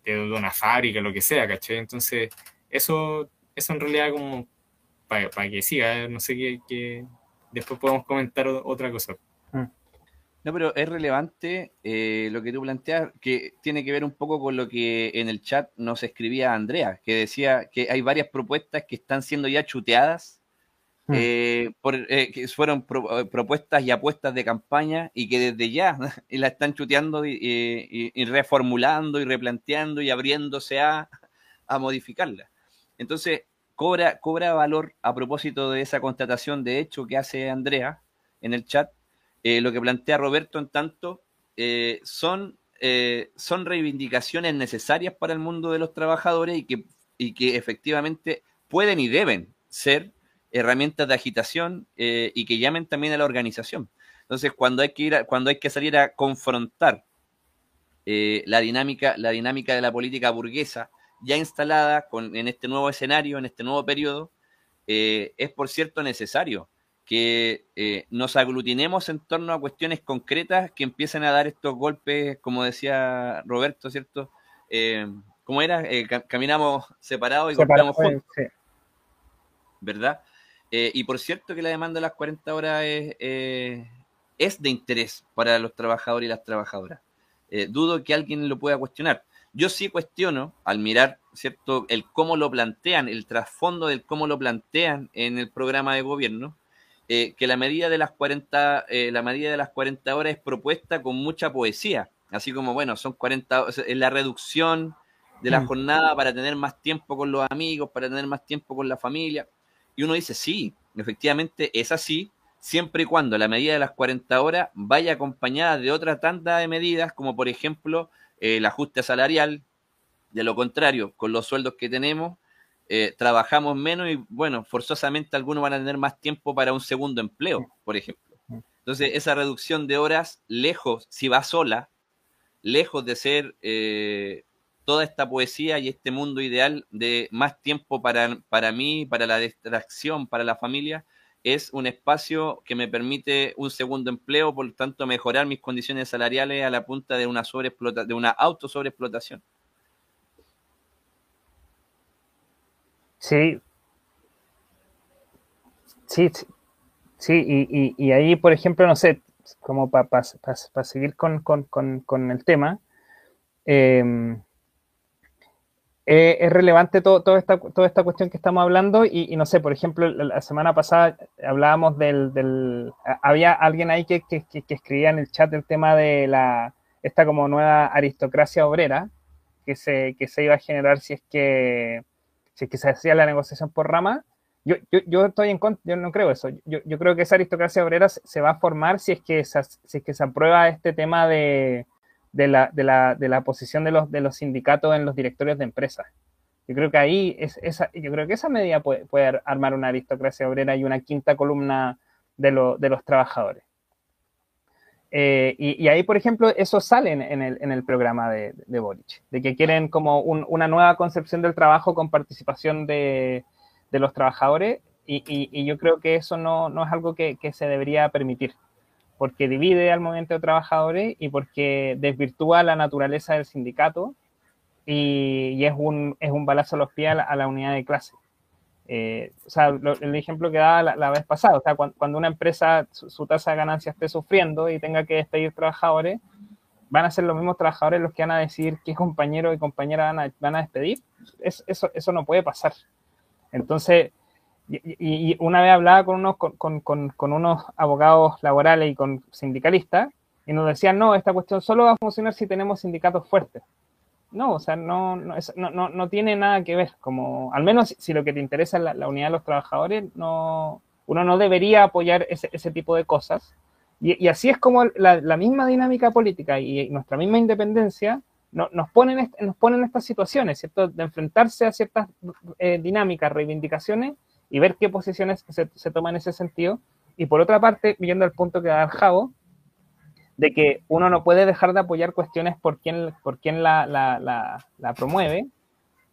de, una fábrica, lo que sea, ¿cachai? Entonces, eso, eso en realidad como para, que siga, ¿eh? no sé qué, después podemos comentar otra cosa. Mm. No, pero es relevante eh, lo que tú planteas, que tiene que ver un poco con lo que en el chat nos escribía Andrea, que decía que hay varias propuestas que están siendo ya chuteadas Hmm. Eh, por, eh, que fueron eh, propuestas y apuestas de campaña y que desde ya [laughs] la están chuteando y, reformulando y replanteando y abriéndose a, a, modificarla. Entonces, cobra, cobra valor a propósito de esa constatación de hecho que hace Andrea en el chat. lo que plantea Roberto, en tanto, son, son reivindicaciones necesarias para el mundo de los trabajadores y que, y que efectivamente pueden y deben ser herramientas de agitación eh, y que llamen también a la organización. Entonces, cuando hay que ir cuando hay que salir a confrontar eh, la dinámica, la dinámica de la política burguesa ya instalada con, en este nuevo escenario, en este nuevo periodo, eh, es por cierto necesario que nos aglutinemos en torno a cuestiones concretas que empiecen a dar estos golpes, como decía Roberto, ¿cierto? ¿Cómo era? caminamos separados y golpeamos juntos. ¿Verdad? Eh, y por cierto que la demanda de las 40 horas es, eh, es de interés para los trabajadores y las trabajadoras. Eh, dudo que alguien lo pueda cuestionar. Yo sí cuestiono, al mirar, ¿cierto?, el cómo lo plantean, el trasfondo del cómo lo plantean en el programa de gobierno, eh, que la medida de las 40, eh, la medida de las 40 horas es propuesta con mucha poesía, así como, bueno, son 40, es la reducción de la mm. jornada para tener más tiempo con los amigos, para tener más tiempo con la familia. Y uno dice, sí, efectivamente es así, siempre y cuando la medida de las 40 horas vaya acompañada de otra tanda de medidas, como por ejemplo el ajuste salarial. De lo contrario, con los sueldos que tenemos, eh, trabajamos menos y, bueno, forzosamente algunos van a tener más tiempo para un segundo empleo, por ejemplo. Entonces, esa reducción de horas, lejos, si va sola, lejos de ser eh, toda esta poesía y este mundo ideal de más tiempo para, para mí, para la distracción, para la familia, es un espacio que me permite un segundo empleo, por lo tanto mejorar mis condiciones salariales a la punta de una de una auto sobreexplotación. Sí. Sí, sí, y, y, ahí, por ejemplo, no sé, como para seguir con, el tema, em, eh, es relevante todo, toda, esta, toda esta cuestión que estamos hablando y, no sé, por ejemplo, la, semana pasada hablábamos del, había alguien ahí que, que, escribía en el chat el tema de la, esta como nueva aristocracia obrera que se, que se iba a generar si es que si es que se hacía la negociación por rama, yo, yo, yo estoy en contra, yo no creo eso. Yo, yo, creo que esa aristocracia obrera se va a formar si es que, se, si es que se aprueba este tema de, de, la, de, la, de la posición de los, de los sindicatos en los directorios de empresas. Yo creo que ahí, es, esa, yo creo que esa medida puede, puede armar una aristocracia obrera y una quinta columna de, lo, de los trabajadores. Eh, y, ahí, por ejemplo, eso sale en, el, en el, programa de, de, Boric, de que quieren como una nueva concepción del trabajo con participación de, de los trabajadores y, y, yo creo que eso no, no es algo que, que, se debería permitir, porque divide al movimiento de trabajadores y porque desvirtúa la naturaleza del sindicato y, es, un, es un balazo a los pies a la unidad de clase. Eh, o sea, el ejemplo que daba la, vez pasada, o sea, cuando, una empresa su, tasa de ganancia esté sufriendo y tenga que despedir trabajadores, van a ser los mismos trabajadores los que van a decidir qué compañero y compañera van a, van a despedir. eso, eso no puede pasar. Entonces, y, una vez hablaba con unos, con, con, unos abogados laborales y con sindicalistas y nos decían, no, esta cuestión solo va a funcionar si tenemos sindicatos fuertes. No, o sea, no, no, no, no, tiene nada que ver. Como, al menos si lo que te interesa es la, unidad de los trabajadores, no, uno no debería apoyar ese, ese tipo de cosas. Y, así es como la, la, misma dinámica política y nuestra misma independencia no, nos, ponen, nos ponen estas situaciones, ¿cierto? De enfrentarse a ciertas eh, dinámicas, reivindicaciones y ver qué posiciones se, se toman en ese sentido. Y por otra parte, viendo el punto que da Javo, de que uno no puede dejar de apoyar cuestiones por quien, por quien la, la, la, promueve.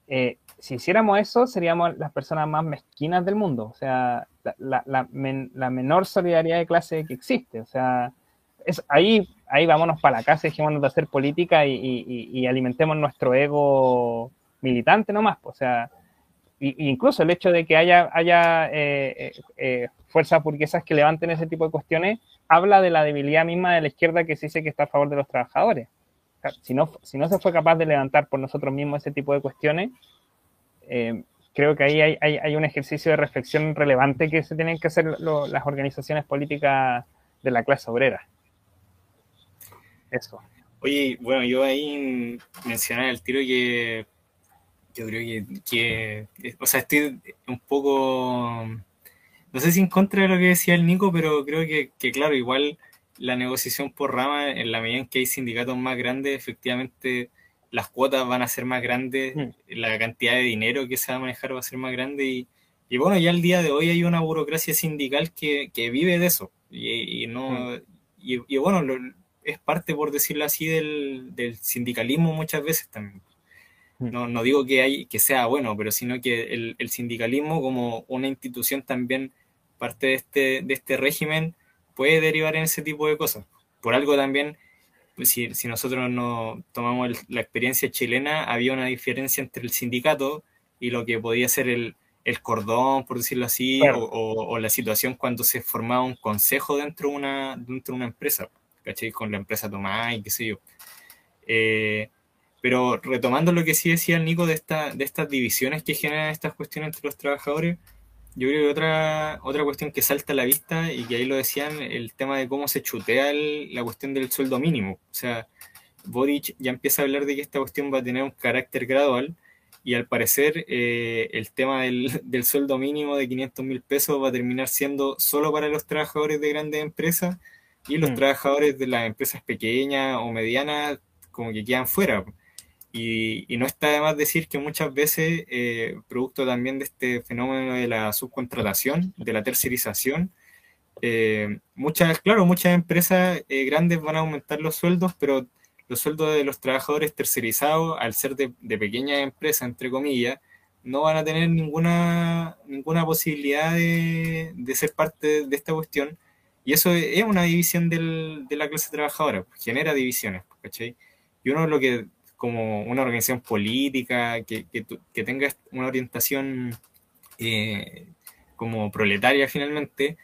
Eh, si hiciéramos eso, seríamos las personas más mezquinas del mundo, o sea, la, menor solidaridad de clase que existe. O sea, es, ahí, ahí vámonos para la casa, dejémonos de hacer política y, y, alimentemos nuestro ego militante nomás. O sea, incluso el hecho de que haya, haya eh, eh, fuerzas burguesas que levanten ese tipo de cuestiones habla de la debilidad misma de la izquierda que se dice que está a favor de los trabajadores. si, no, si no se fue capaz de levantar por nosotros mismos ese tipo de cuestiones, eh, creo que ahí hay, hay, un ejercicio de reflexión relevante que se tienen que hacer las organizaciones políticas de la clase obrera. Eso. Oye, bueno, yo ahí mencioné el tiro que yo creo que, que, o sea, estoy un poco no sé si en contra de lo que decía el Nico, pero creo que, claro, igual la negociación por rama, en la medida en que hay sindicatos más grandes, efectivamente las cuotas van a ser más grandes, mm. la cantidad de dinero que se va a manejar va a ser más grande y, y bueno, ya al día de hoy hay una burocracia sindical que, que vive de eso y, no mm. y, bueno, es parte, por decirlo así, del, del sindicalismo muchas veces también. Mm. No, no, digo que, hay, que sea bueno, pero sino que el, el, sindicalismo como una institución también parte de este, de este régimen puede derivar en ese tipo de cosas. Por algo también, pues, si, si nosotros no tomamos la experiencia chilena, había una diferencia entre el sindicato y lo que podía ser el, el cordón, por decirlo así, o, la situación cuando se formaba un consejo dentro de una, dentro de una empresa, ¿cachai? Con la empresa Tomás y qué sé yo. Eh, Pero retomando lo que sí decía el Nico de, esta, de estas divisiones que generan estas cuestiones entre los trabajadores, yo creo que otra, otra cuestión que salta a la vista y que ahí lo decían, el tema de cómo se chutea la cuestión del sueldo mínimo. O sea, Boric ya empieza a hablar de que esta cuestión va a tener un carácter gradual y al parecer eh, el tema del, del, sueldo mínimo de 500 mil pesos va a terminar siendo solo para los trabajadores de grandes empresas y los mm. trabajadores de las empresas pequeñas o medianas como que quedan fuera. Y, no está de más decir que muchas veces, eh, producto también de este fenómeno de la subcontratación, de la tercerización, eh, muchas, claro, muchas empresas eh, grandes van a aumentar los sueldos, pero los sueldos de los trabajadores tercerizados, al ser de, de pequeñas empresas, entre comillas, no van a tener ninguna, ninguna posibilidad de, de, ser parte de esta cuestión. Y eso es una división del, de la clase trabajadora, pues, genera divisiones, ¿cachai? Y uno lo que como una organización política, que, que, tenga una orientación eh, como proletaria finalmente,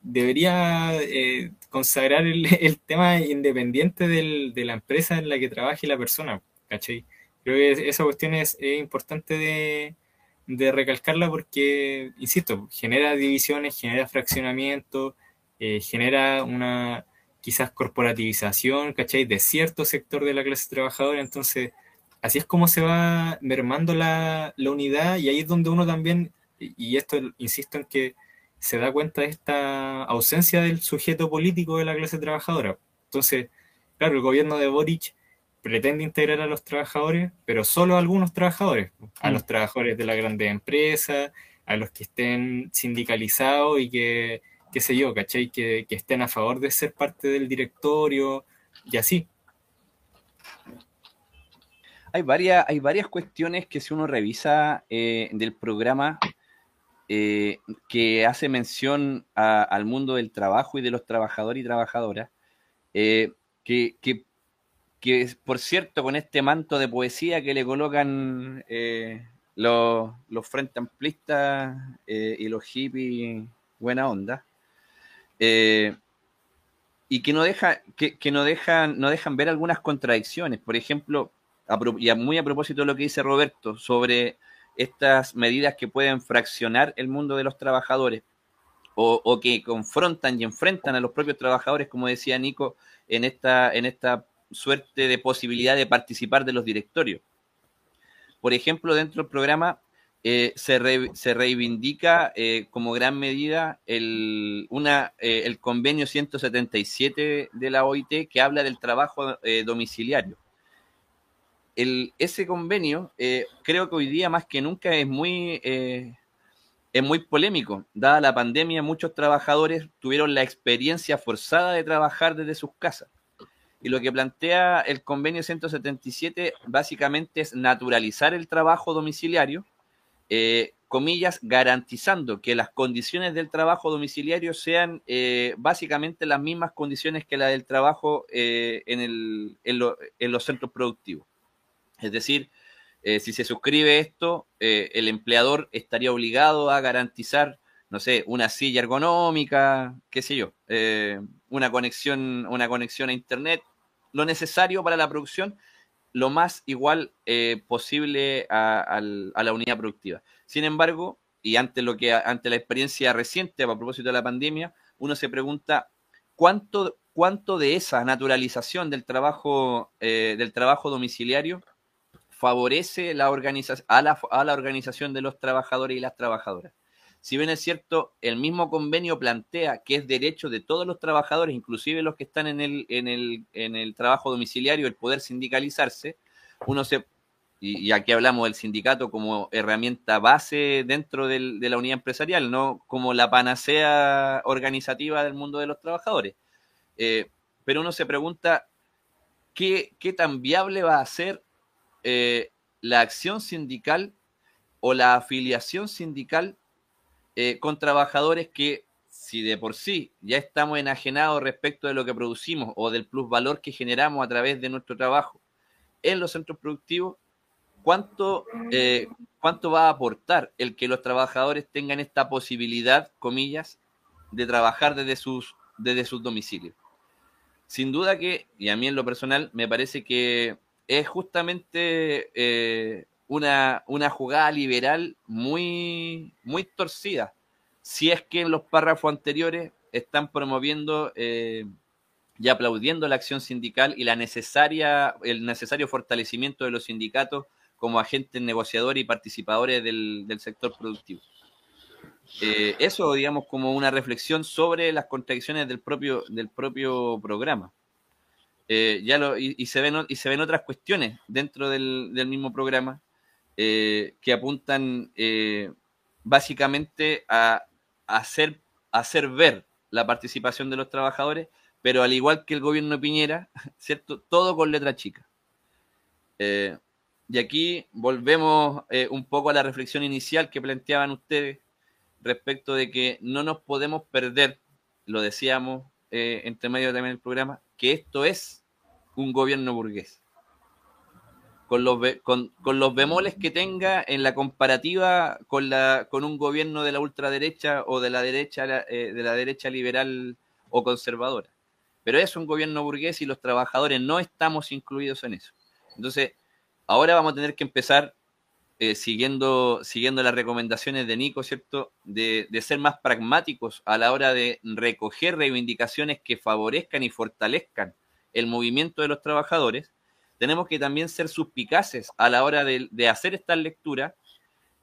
debería eh, consagrar [laughs] el, tema independiente del, de la empresa en la que trabaje la persona, ¿cachai? Creo que esa cuestión es, importante de, de, recalcarla porque, insisto, genera divisiones, genera fraccionamiento, eh, genera una quizás corporativización, ¿cachai? De cierto sector de la clase trabajadora, entonces así es como se va mermando la, la unidad y ahí es donde uno también, y esto insisto en que se da cuenta de esta ausencia del sujeto político de la clase trabajadora. Entonces, claro, el gobierno de Boric pretende integrar a los trabajadores, pero solo a algunos trabajadores, a los mm. trabajadores de la grande empresa, a los que estén sindicalizados y que qué sé yo, ¿cachai? Que, estén a favor de ser parte del directorio y así. Hay varias, hay varias cuestiones que si uno revisa eh, del programa eh, que hace mención al mundo del trabajo y de los trabajadores y trabajadoras, eh, que, por cierto, con este manto de poesía que le colocan los, los frente amplistas y los hippies buena onda, eh, y que no deja, que, no dejan, no dejan ver algunas contradicciones. Por ejemplo, y muy a propósito de lo que dice Roberto sobre estas medidas que pueden fraccionar el mundo de los trabajadores o, que confrontan y enfrentan a los propios trabajadores, como decía Nico, en esta, en esta suerte de posibilidad de participar de los directorios. Por ejemplo, dentro del programa eh, se, reivindica eh, como gran medida el, eh, el convenio 177 de la OIT que habla del trabajo domiciliario. El, ese convenio creo que hoy día más que nunca es muy, es muy polémico. Dada la pandemia, muchos trabajadores tuvieron la experiencia forzada de trabajar desde sus casas. Y lo que plantea el convenio 177 básicamente es naturalizar el trabajo domiciliario eh, comillas, garantizando que las condiciones del trabajo domiciliario sean eh, básicamente las mismas condiciones que la del trabajo eh, en, el, en, los centros productivos. Es decir, si se suscribe esto, el empleador estaría obligado a garantizar, no sé, una silla ergonómica, qué sé yo, una, conexión, una conexión a Internet, lo necesario para la producción lo más igual eh, posible a, la unidad productiva. Sin embargo, y ante, lo que, ante la experiencia reciente a propósito de la pandemia, uno se pregunta cuánto, cuánto de esa naturalización del trabajo, eh, del trabajo domiciliario favorece la a, la, a la organización de los trabajadores y las trabajadoras. Si bien es cierto, el mismo convenio plantea que es derecho de todos los trabajadores, inclusive los que están en el, en el, en el trabajo domiciliario, el poder sindicalizarse, uno se, y, aquí hablamos del sindicato como herramienta base dentro del, de la unidad empresarial, no como la panacea organizativa del mundo de los trabajadores. Eh, pero uno se pregunta, ¿qué, ¿qué, tan viable va a ser eh, la acción sindical o la afiliación sindical eh, con trabajadores que, si de por sí ya estamos enajenados respecto de lo que producimos o del plusvalor que generamos a través de nuestro trabajo en los centros productivos, ¿cuánto, eh, cuánto va a aportar el que los trabajadores tengan esta posibilidad, comillas, de trabajar desde sus, desde sus domicilios? Sin duda que, y a mí en lo personal, me parece que es justamente eh, una, una, jugada liberal muy, muy torcida. Si es que en los párrafos anteriores están promoviendo eh, y aplaudiendo la acción sindical y la necesaria, el necesario fortalecimiento de los sindicatos como agentes negociadores y participadores del, sector productivo. Eh, eso, digamos, como una reflexión sobre las contradicciones del propio, del propio programa. Eh, ya lo, y, se ven, y se ven otras cuestiones dentro del, mismo programa eh, que apuntan básicamente a, hacer, hacer ver la participación de los trabajadores, pero al igual que el gobierno Piñera, [laughs] ¿cierto? Todo con letra chica. Eh, y aquí volvemos eh, un poco a la reflexión inicial que planteaban ustedes respecto de que no nos podemos perder, lo decíamos eh, entre medio también del programa, que esto es un gobierno burgués. Con los, con, los bemoles que tenga en la comparativa con, la, con un gobierno de la ultraderecha o de la derecha, de la derecha liberal o conservadora pero es un gobierno burgués y los trabajadores no estamos incluidos en eso. Entonces, ahora vamos a tener que empezar eh, siguiendo, siguiendo las recomendaciones de Nico, ¿cierto? De, de, ser más pragmáticos a la hora de recoger reivindicaciones que favorezcan y fortalezcan el movimiento de los trabajadores. Tenemos que también ser suspicaces a la hora de, hacer esta lectura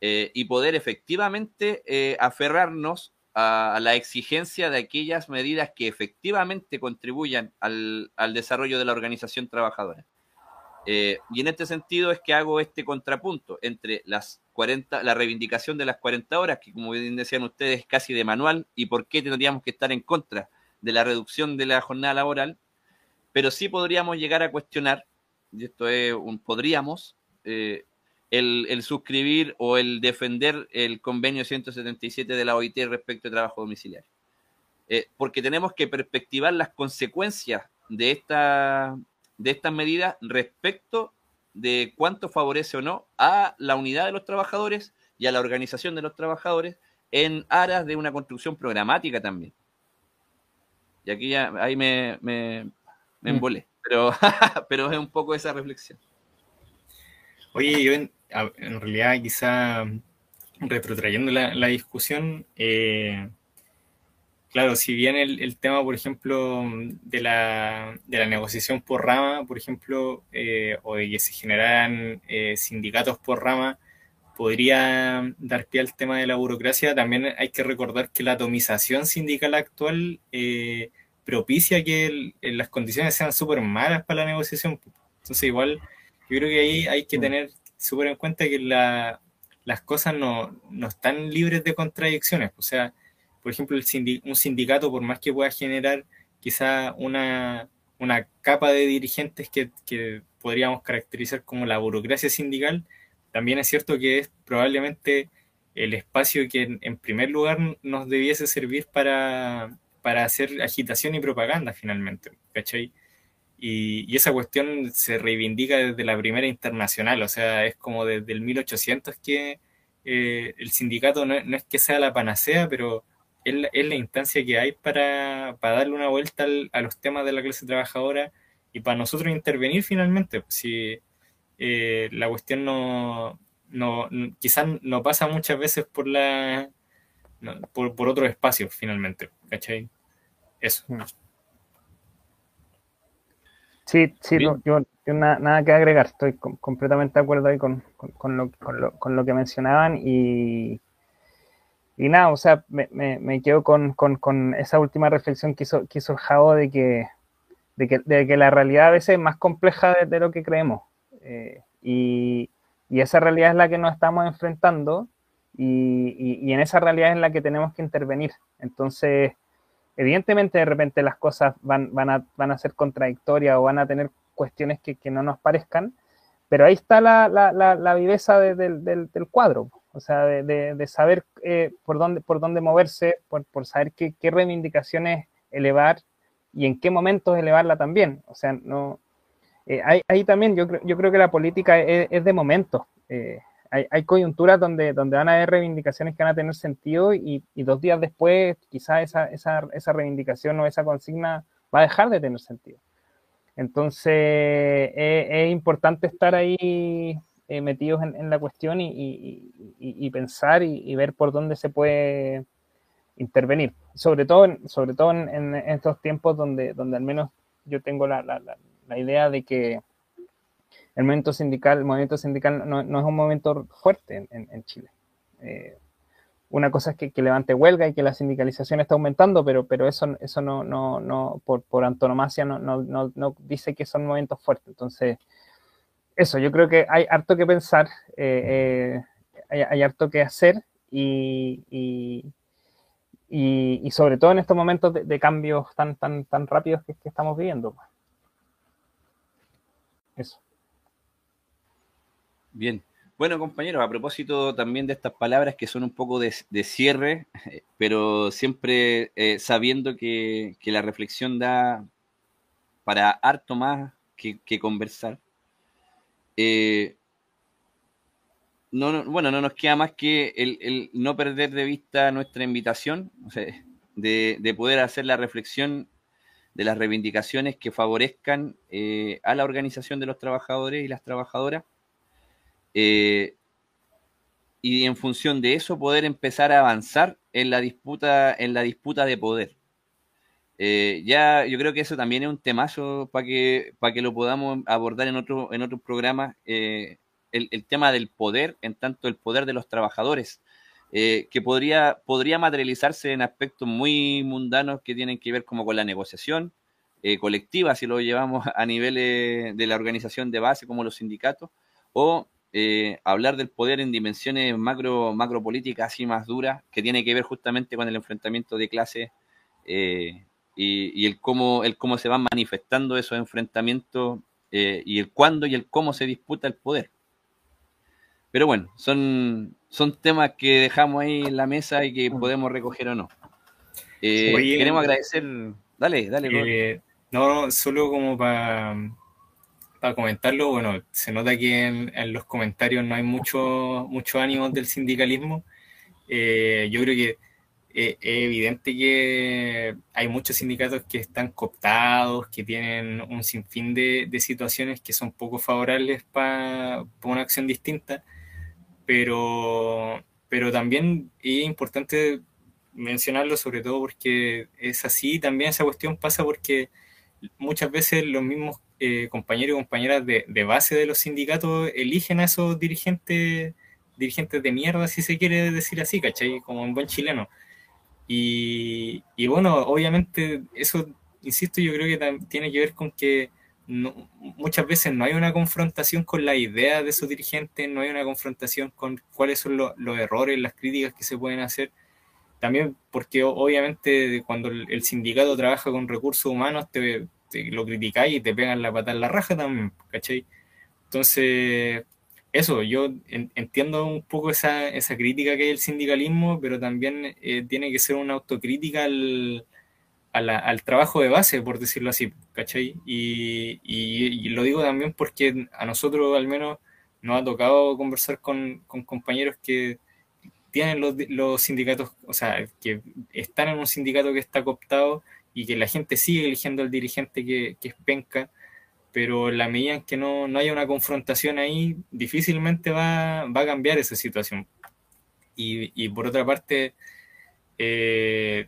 eh, y poder efectivamente eh, aferrarnos a, la exigencia de aquellas medidas que efectivamente contribuyan al, desarrollo de la organización trabajadora. Eh, y en este sentido es que hago este contrapunto entre las 40, la reivindicación de las 40 horas, que como bien decían ustedes es casi de manual, y por qué tendríamos que estar en contra de la reducción de la jornada laboral, pero sí podríamos llegar a cuestionar, y esto es un podríamos, eh, el, suscribir o el defender el convenio 177 de la OIT respecto al trabajo domiciliario. Eh, porque tenemos que perspectivar las consecuencias de, esta, de estas medidas respecto de cuánto favorece o no a la unidad de los trabajadores y a la organización de los trabajadores en aras de una construcción programática también. Y aquí ya ahí me, me, me mm. embolé, pero, [laughs] pero es un poco esa reflexión. Oye, yo en, realidad quizá retrotrayendo la, discusión, eh, claro, si bien el, tema, por ejemplo, de la, de la, negociación por rama, por ejemplo, eh, o de que se generaran eh, sindicatos por rama, podría dar pie al tema de la burocracia, también hay que recordar que la atomización sindical actual propicia que las condiciones sean súper malas para la negociación. Entonces, igual yo creo que ahí hay que mm. tener súper en cuenta que las cosas no, están libres de contradicciones. O sea, por ejemplo, el un sindicato, por más que pueda generar quizá una, capa de dirigentes que, podríamos caracterizar como la burocracia sindical, también es cierto que es probablemente el espacio que en, primer lugar nos debiese servir para, para hacer agitación y propaganda finalmente, ¿cachai? Y, esa cuestión se reivindica desde la primera internacional, o sea, es como desde el 1800 que eh, el sindicato no, es que sea la panacea, pero es la, instancia que hay para, darle una vuelta a los temas de la clase trabajadora y para nosotros intervenir finalmente. Pues, si eh, la cuestión no, no, quizás no pasa muchas veces por la por, por otros espacios finalmente, ¿cachai? Eso. Mm. Sí, sí, yo, nada que agregar, estoy completamente de acuerdo ahí con, lo, que mencionaban y, y nada, o sea, me, quedo con, esa última reflexión que hizo, que hizo el Jao de que, de que, la realidad a veces es más compleja de, lo que creemos eh, y, esa realidad es la que nos estamos enfrentando y, y en esa realidad es la que tenemos que intervenir. Entonces, evidentemente de repente las cosas van, van, a, van a ser contradictorias o van a tener cuestiones que, que no nos parezcan, pero ahí está la, la, la, viveza del, del, cuadro, o sea, de, de, saber eh, por, dónde, por dónde moverse, por, por saber qué, qué, reivindicaciones elevar y en qué momentos elevarla también. O sea, no, eh, ahí, también yo, yo creo que la política es, es de momentos. Eh, hay, coyunturas donde, donde van a haber reivindicaciones que van a tener sentido y, dos días después quizá esa, esa, esa, reivindicación o esa consigna va a dejar de tener sentido. Entonces, es importante estar ahí eh, metidos en, la cuestión y, pensar y, ver por dónde se puede intervenir. Sobre todo, sobre todo en, estos tiempos donde, donde al menos yo tengo la, idea de que el movimiento sindical, el movimiento sindical no, es un momento fuerte en, Chile. Eh, una cosa es que, levante huelga y que la sindicalización está aumentando, pero, pero eso, eso no, no, no por, antonomasia no, dice que son momentos fuertes. Entonces, eso, yo creo que hay harto que pensar, eh, eh, hay, harto que hacer y, sobre todo en estos momentos de, cambios tan, tan, tan rápidos que, estamos viviendo. Eso. Bien. Bueno, compañeros, a propósito también de estas palabras que son un poco de, cierre, [laughs] pero siempre eh, sabiendo que, la reflexión da para harto más que, conversar. Eh, no, bueno, no nos queda más que el, no perder de vista nuestra invitación, de, poder hacer la reflexión de las reivindicaciones que favorezcan eh, a la organización de los trabajadores y las trabajadoras eh, y en función de eso poder empezar a avanzar en la disputa, en la disputa de poder. Eh, ya yo creo que eso también es un temazo para que, para que lo podamos abordar en otro, en otros programas, eh, el, tema del poder, en tanto el poder de los trabajadores, que podría, podría materializarse en aspectos muy mundanos que tienen que ver como con la negociación colectiva, si lo llevamos a niveles de la organización de base como los sindicatos, o eh, hablar del poder en dimensiones macro, macropolíticas así más duras, que tiene que ver justamente con el enfrentamiento de clases eh, y, el, cómo, el cómo se van manifestando esos enfrentamientos eh, y el cuándo y el cómo se disputa el poder. Pero bueno, son, son temas que dejamos ahí en la mesa y que mm. podemos recoger o no. queremos agradecer. Dale, dale. no, solo como para para comentarlo, bueno, se nota que en, los comentarios no hay mucho, mucho ánimo del sindicalismo. Eh, yo creo que eh, es evidente que hay muchos sindicatos que están cooptados, que tienen un sinfín de, situaciones que son poco favorables para una acción distinta, pero, pero también es importante mencionarlo sobre todo porque es así, también esa cuestión pasa porque muchas veces los mismos eh, compañeros y compañeras de, base de los sindicatos eligen a esos dirigentes, dirigentes de mierda, si se quiere decir así, ¿cachai? Como un buen chileno. Y, bueno, obviamente eso, insisto, yo creo que tiene que ver con que muchas veces no hay una confrontación con la idea de esos dirigentes, no hay una confrontación con cuáles son los, errores, las críticas que se pueden hacer. También porque obviamente cuando el sindicato trabaja con recursos humanos te, lo criticáis y te pegan la pata en la raja también, ¿cachai? Entonces, eso, yo entiendo un poco esa, esa, crítica que hay del sindicalismo, pero también eh, tiene que ser una autocrítica al, al, trabajo de base, por decirlo así, ¿cachai? Y, y, lo digo también porque a nosotros al menos nos ha tocado conversar con, con compañeros que tienen los, los, sindicatos, o sea, que están en un sindicato que está cooptado y que la gente sigue eligiendo al dirigente que, es penca, pero la medida en que no, no haya una confrontación ahí, difícilmente va, a cambiar esa situación. Y, por otra parte, eh,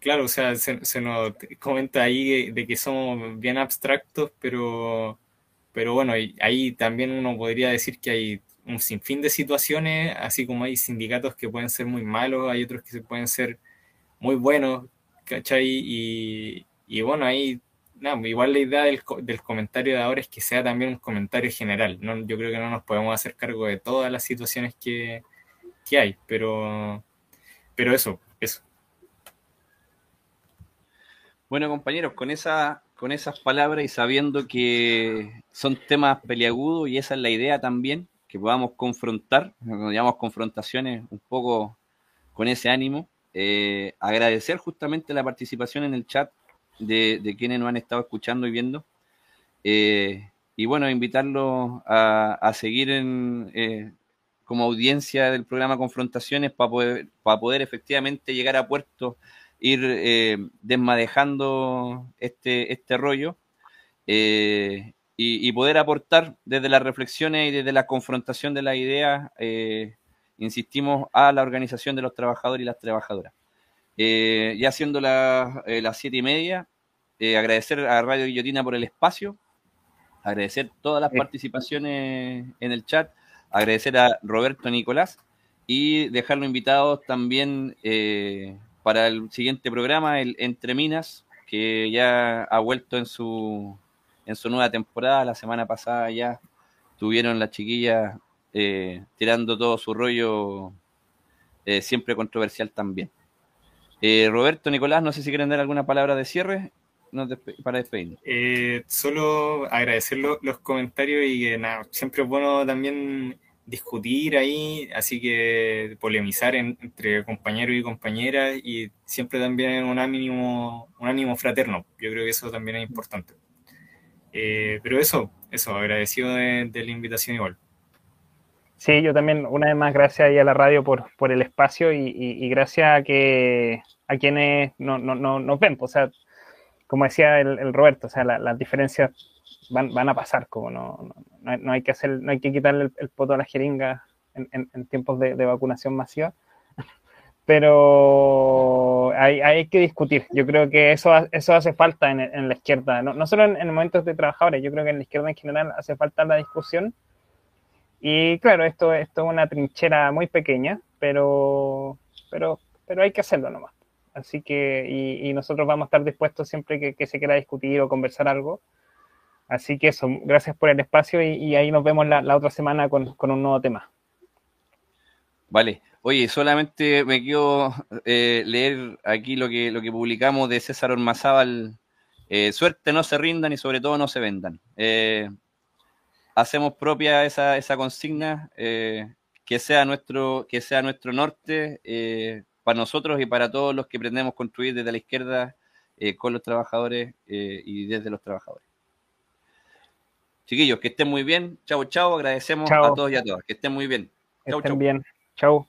claro, o sea, se, nos comenta ahí de, que somos bien abstractos, pero, pero bueno, ahí también uno podría decir que hay un sinfín de situaciones, así como hay sindicatos que pueden ser muy malos, hay otros que pueden ser muy buenos, Y, bueno, ahí, igual la idea del, comentario de ahora es que sea también un comentario general. ¿no? Yo creo que no nos podemos hacer cargo de todas las situaciones que, hay, pero, pero eso, eso. Bueno, compañeros, con, esa, con esas palabras y sabiendo que son temas peliagudos y esa es la idea también, que podamos confrontar, digamos confrontaciones un poco con ese ánimo, eh, agradecer justamente la participación en el chat de, quienes nos han estado escuchando y viendo. Eh, y bueno, invitarlos a, seguir en, eh, como audiencia del programa Confrontaciones para poder, para poder efectivamente llegar a puerto, ir desmadejando este, este rollo y, poder aportar desde las reflexiones y desde la confrontación de las ideas, insistimos, a la organización de los trabajadores y las trabajadoras. ya siendo las siete y media, agradecer a Radio Guillotina por el espacio, agradecer todas las participaciones en el chat, agradecer a Roberto Nicolás y dejarlo invitados también eh, para el siguiente programa, el Entre Minas, que ya ha vuelto en su, en su nueva temporada. La semana pasada ya tuvieron las chiquillas eh, tirando todo su rollo, eh, siempre controversial también. Roberto Nicolás, no sé si quieren dar alguna palabra de cierre para despedirnos. Eh, solo agradecer los comentarios y que nada, siempre es bueno también discutir ahí, así que polemizar entre compañeros y compañeras y siempre también un ánimo, un ánimo fraterno. Yo creo que eso también es importante. Eh, pero eso, eso, agradecido de, la invitación igual. Sí, yo también, una vez más, gracias ahí a la radio por, por el espacio y, gracias a que a quienes no, no, no, nos ven. Pues, o sea, como decía el, Roberto, o sea, las diferencias van, van, a pasar, como no, no, hay que hacer, no hay que quitarle el, poto a la jeringa en, en, tiempos de, vacunación masiva, [laughs] pero hay, hay, que discutir. Yo creo que eso, eso hace falta en, en la izquierda, no solo en, momentos de trabajadores, yo creo que en la izquierda en general hace falta la discusión. Y claro, esto, esto es una trinchera muy pequeña, pero, pero, pero hay que hacerlo nomás. Así que, y, nosotros vamos a estar dispuestos siempre que, se quiera discutir o conversar algo. Así que eso, gracias por el espacio y, ahí nos vemos la, otra semana con, un nuevo tema. Vale. Oye, solamente me quiero eh, leer aquí lo que, lo que publicamos de César Ormazábal. Eh, suerte, no se rindan y sobre todo no se vendan. Eh, hacemos propia esa, esa consigna, que, sea nuestro, que sea nuestro norte para nosotros y para todos los que pretendemos construir desde la izquierda eh, con los trabajadores eh, y desde los trabajadores. Chiquillos, que estén muy bien. Chau, chau. Agradecemos a todos y a todas. Que estén muy bien. Chau, estén bien. Chau.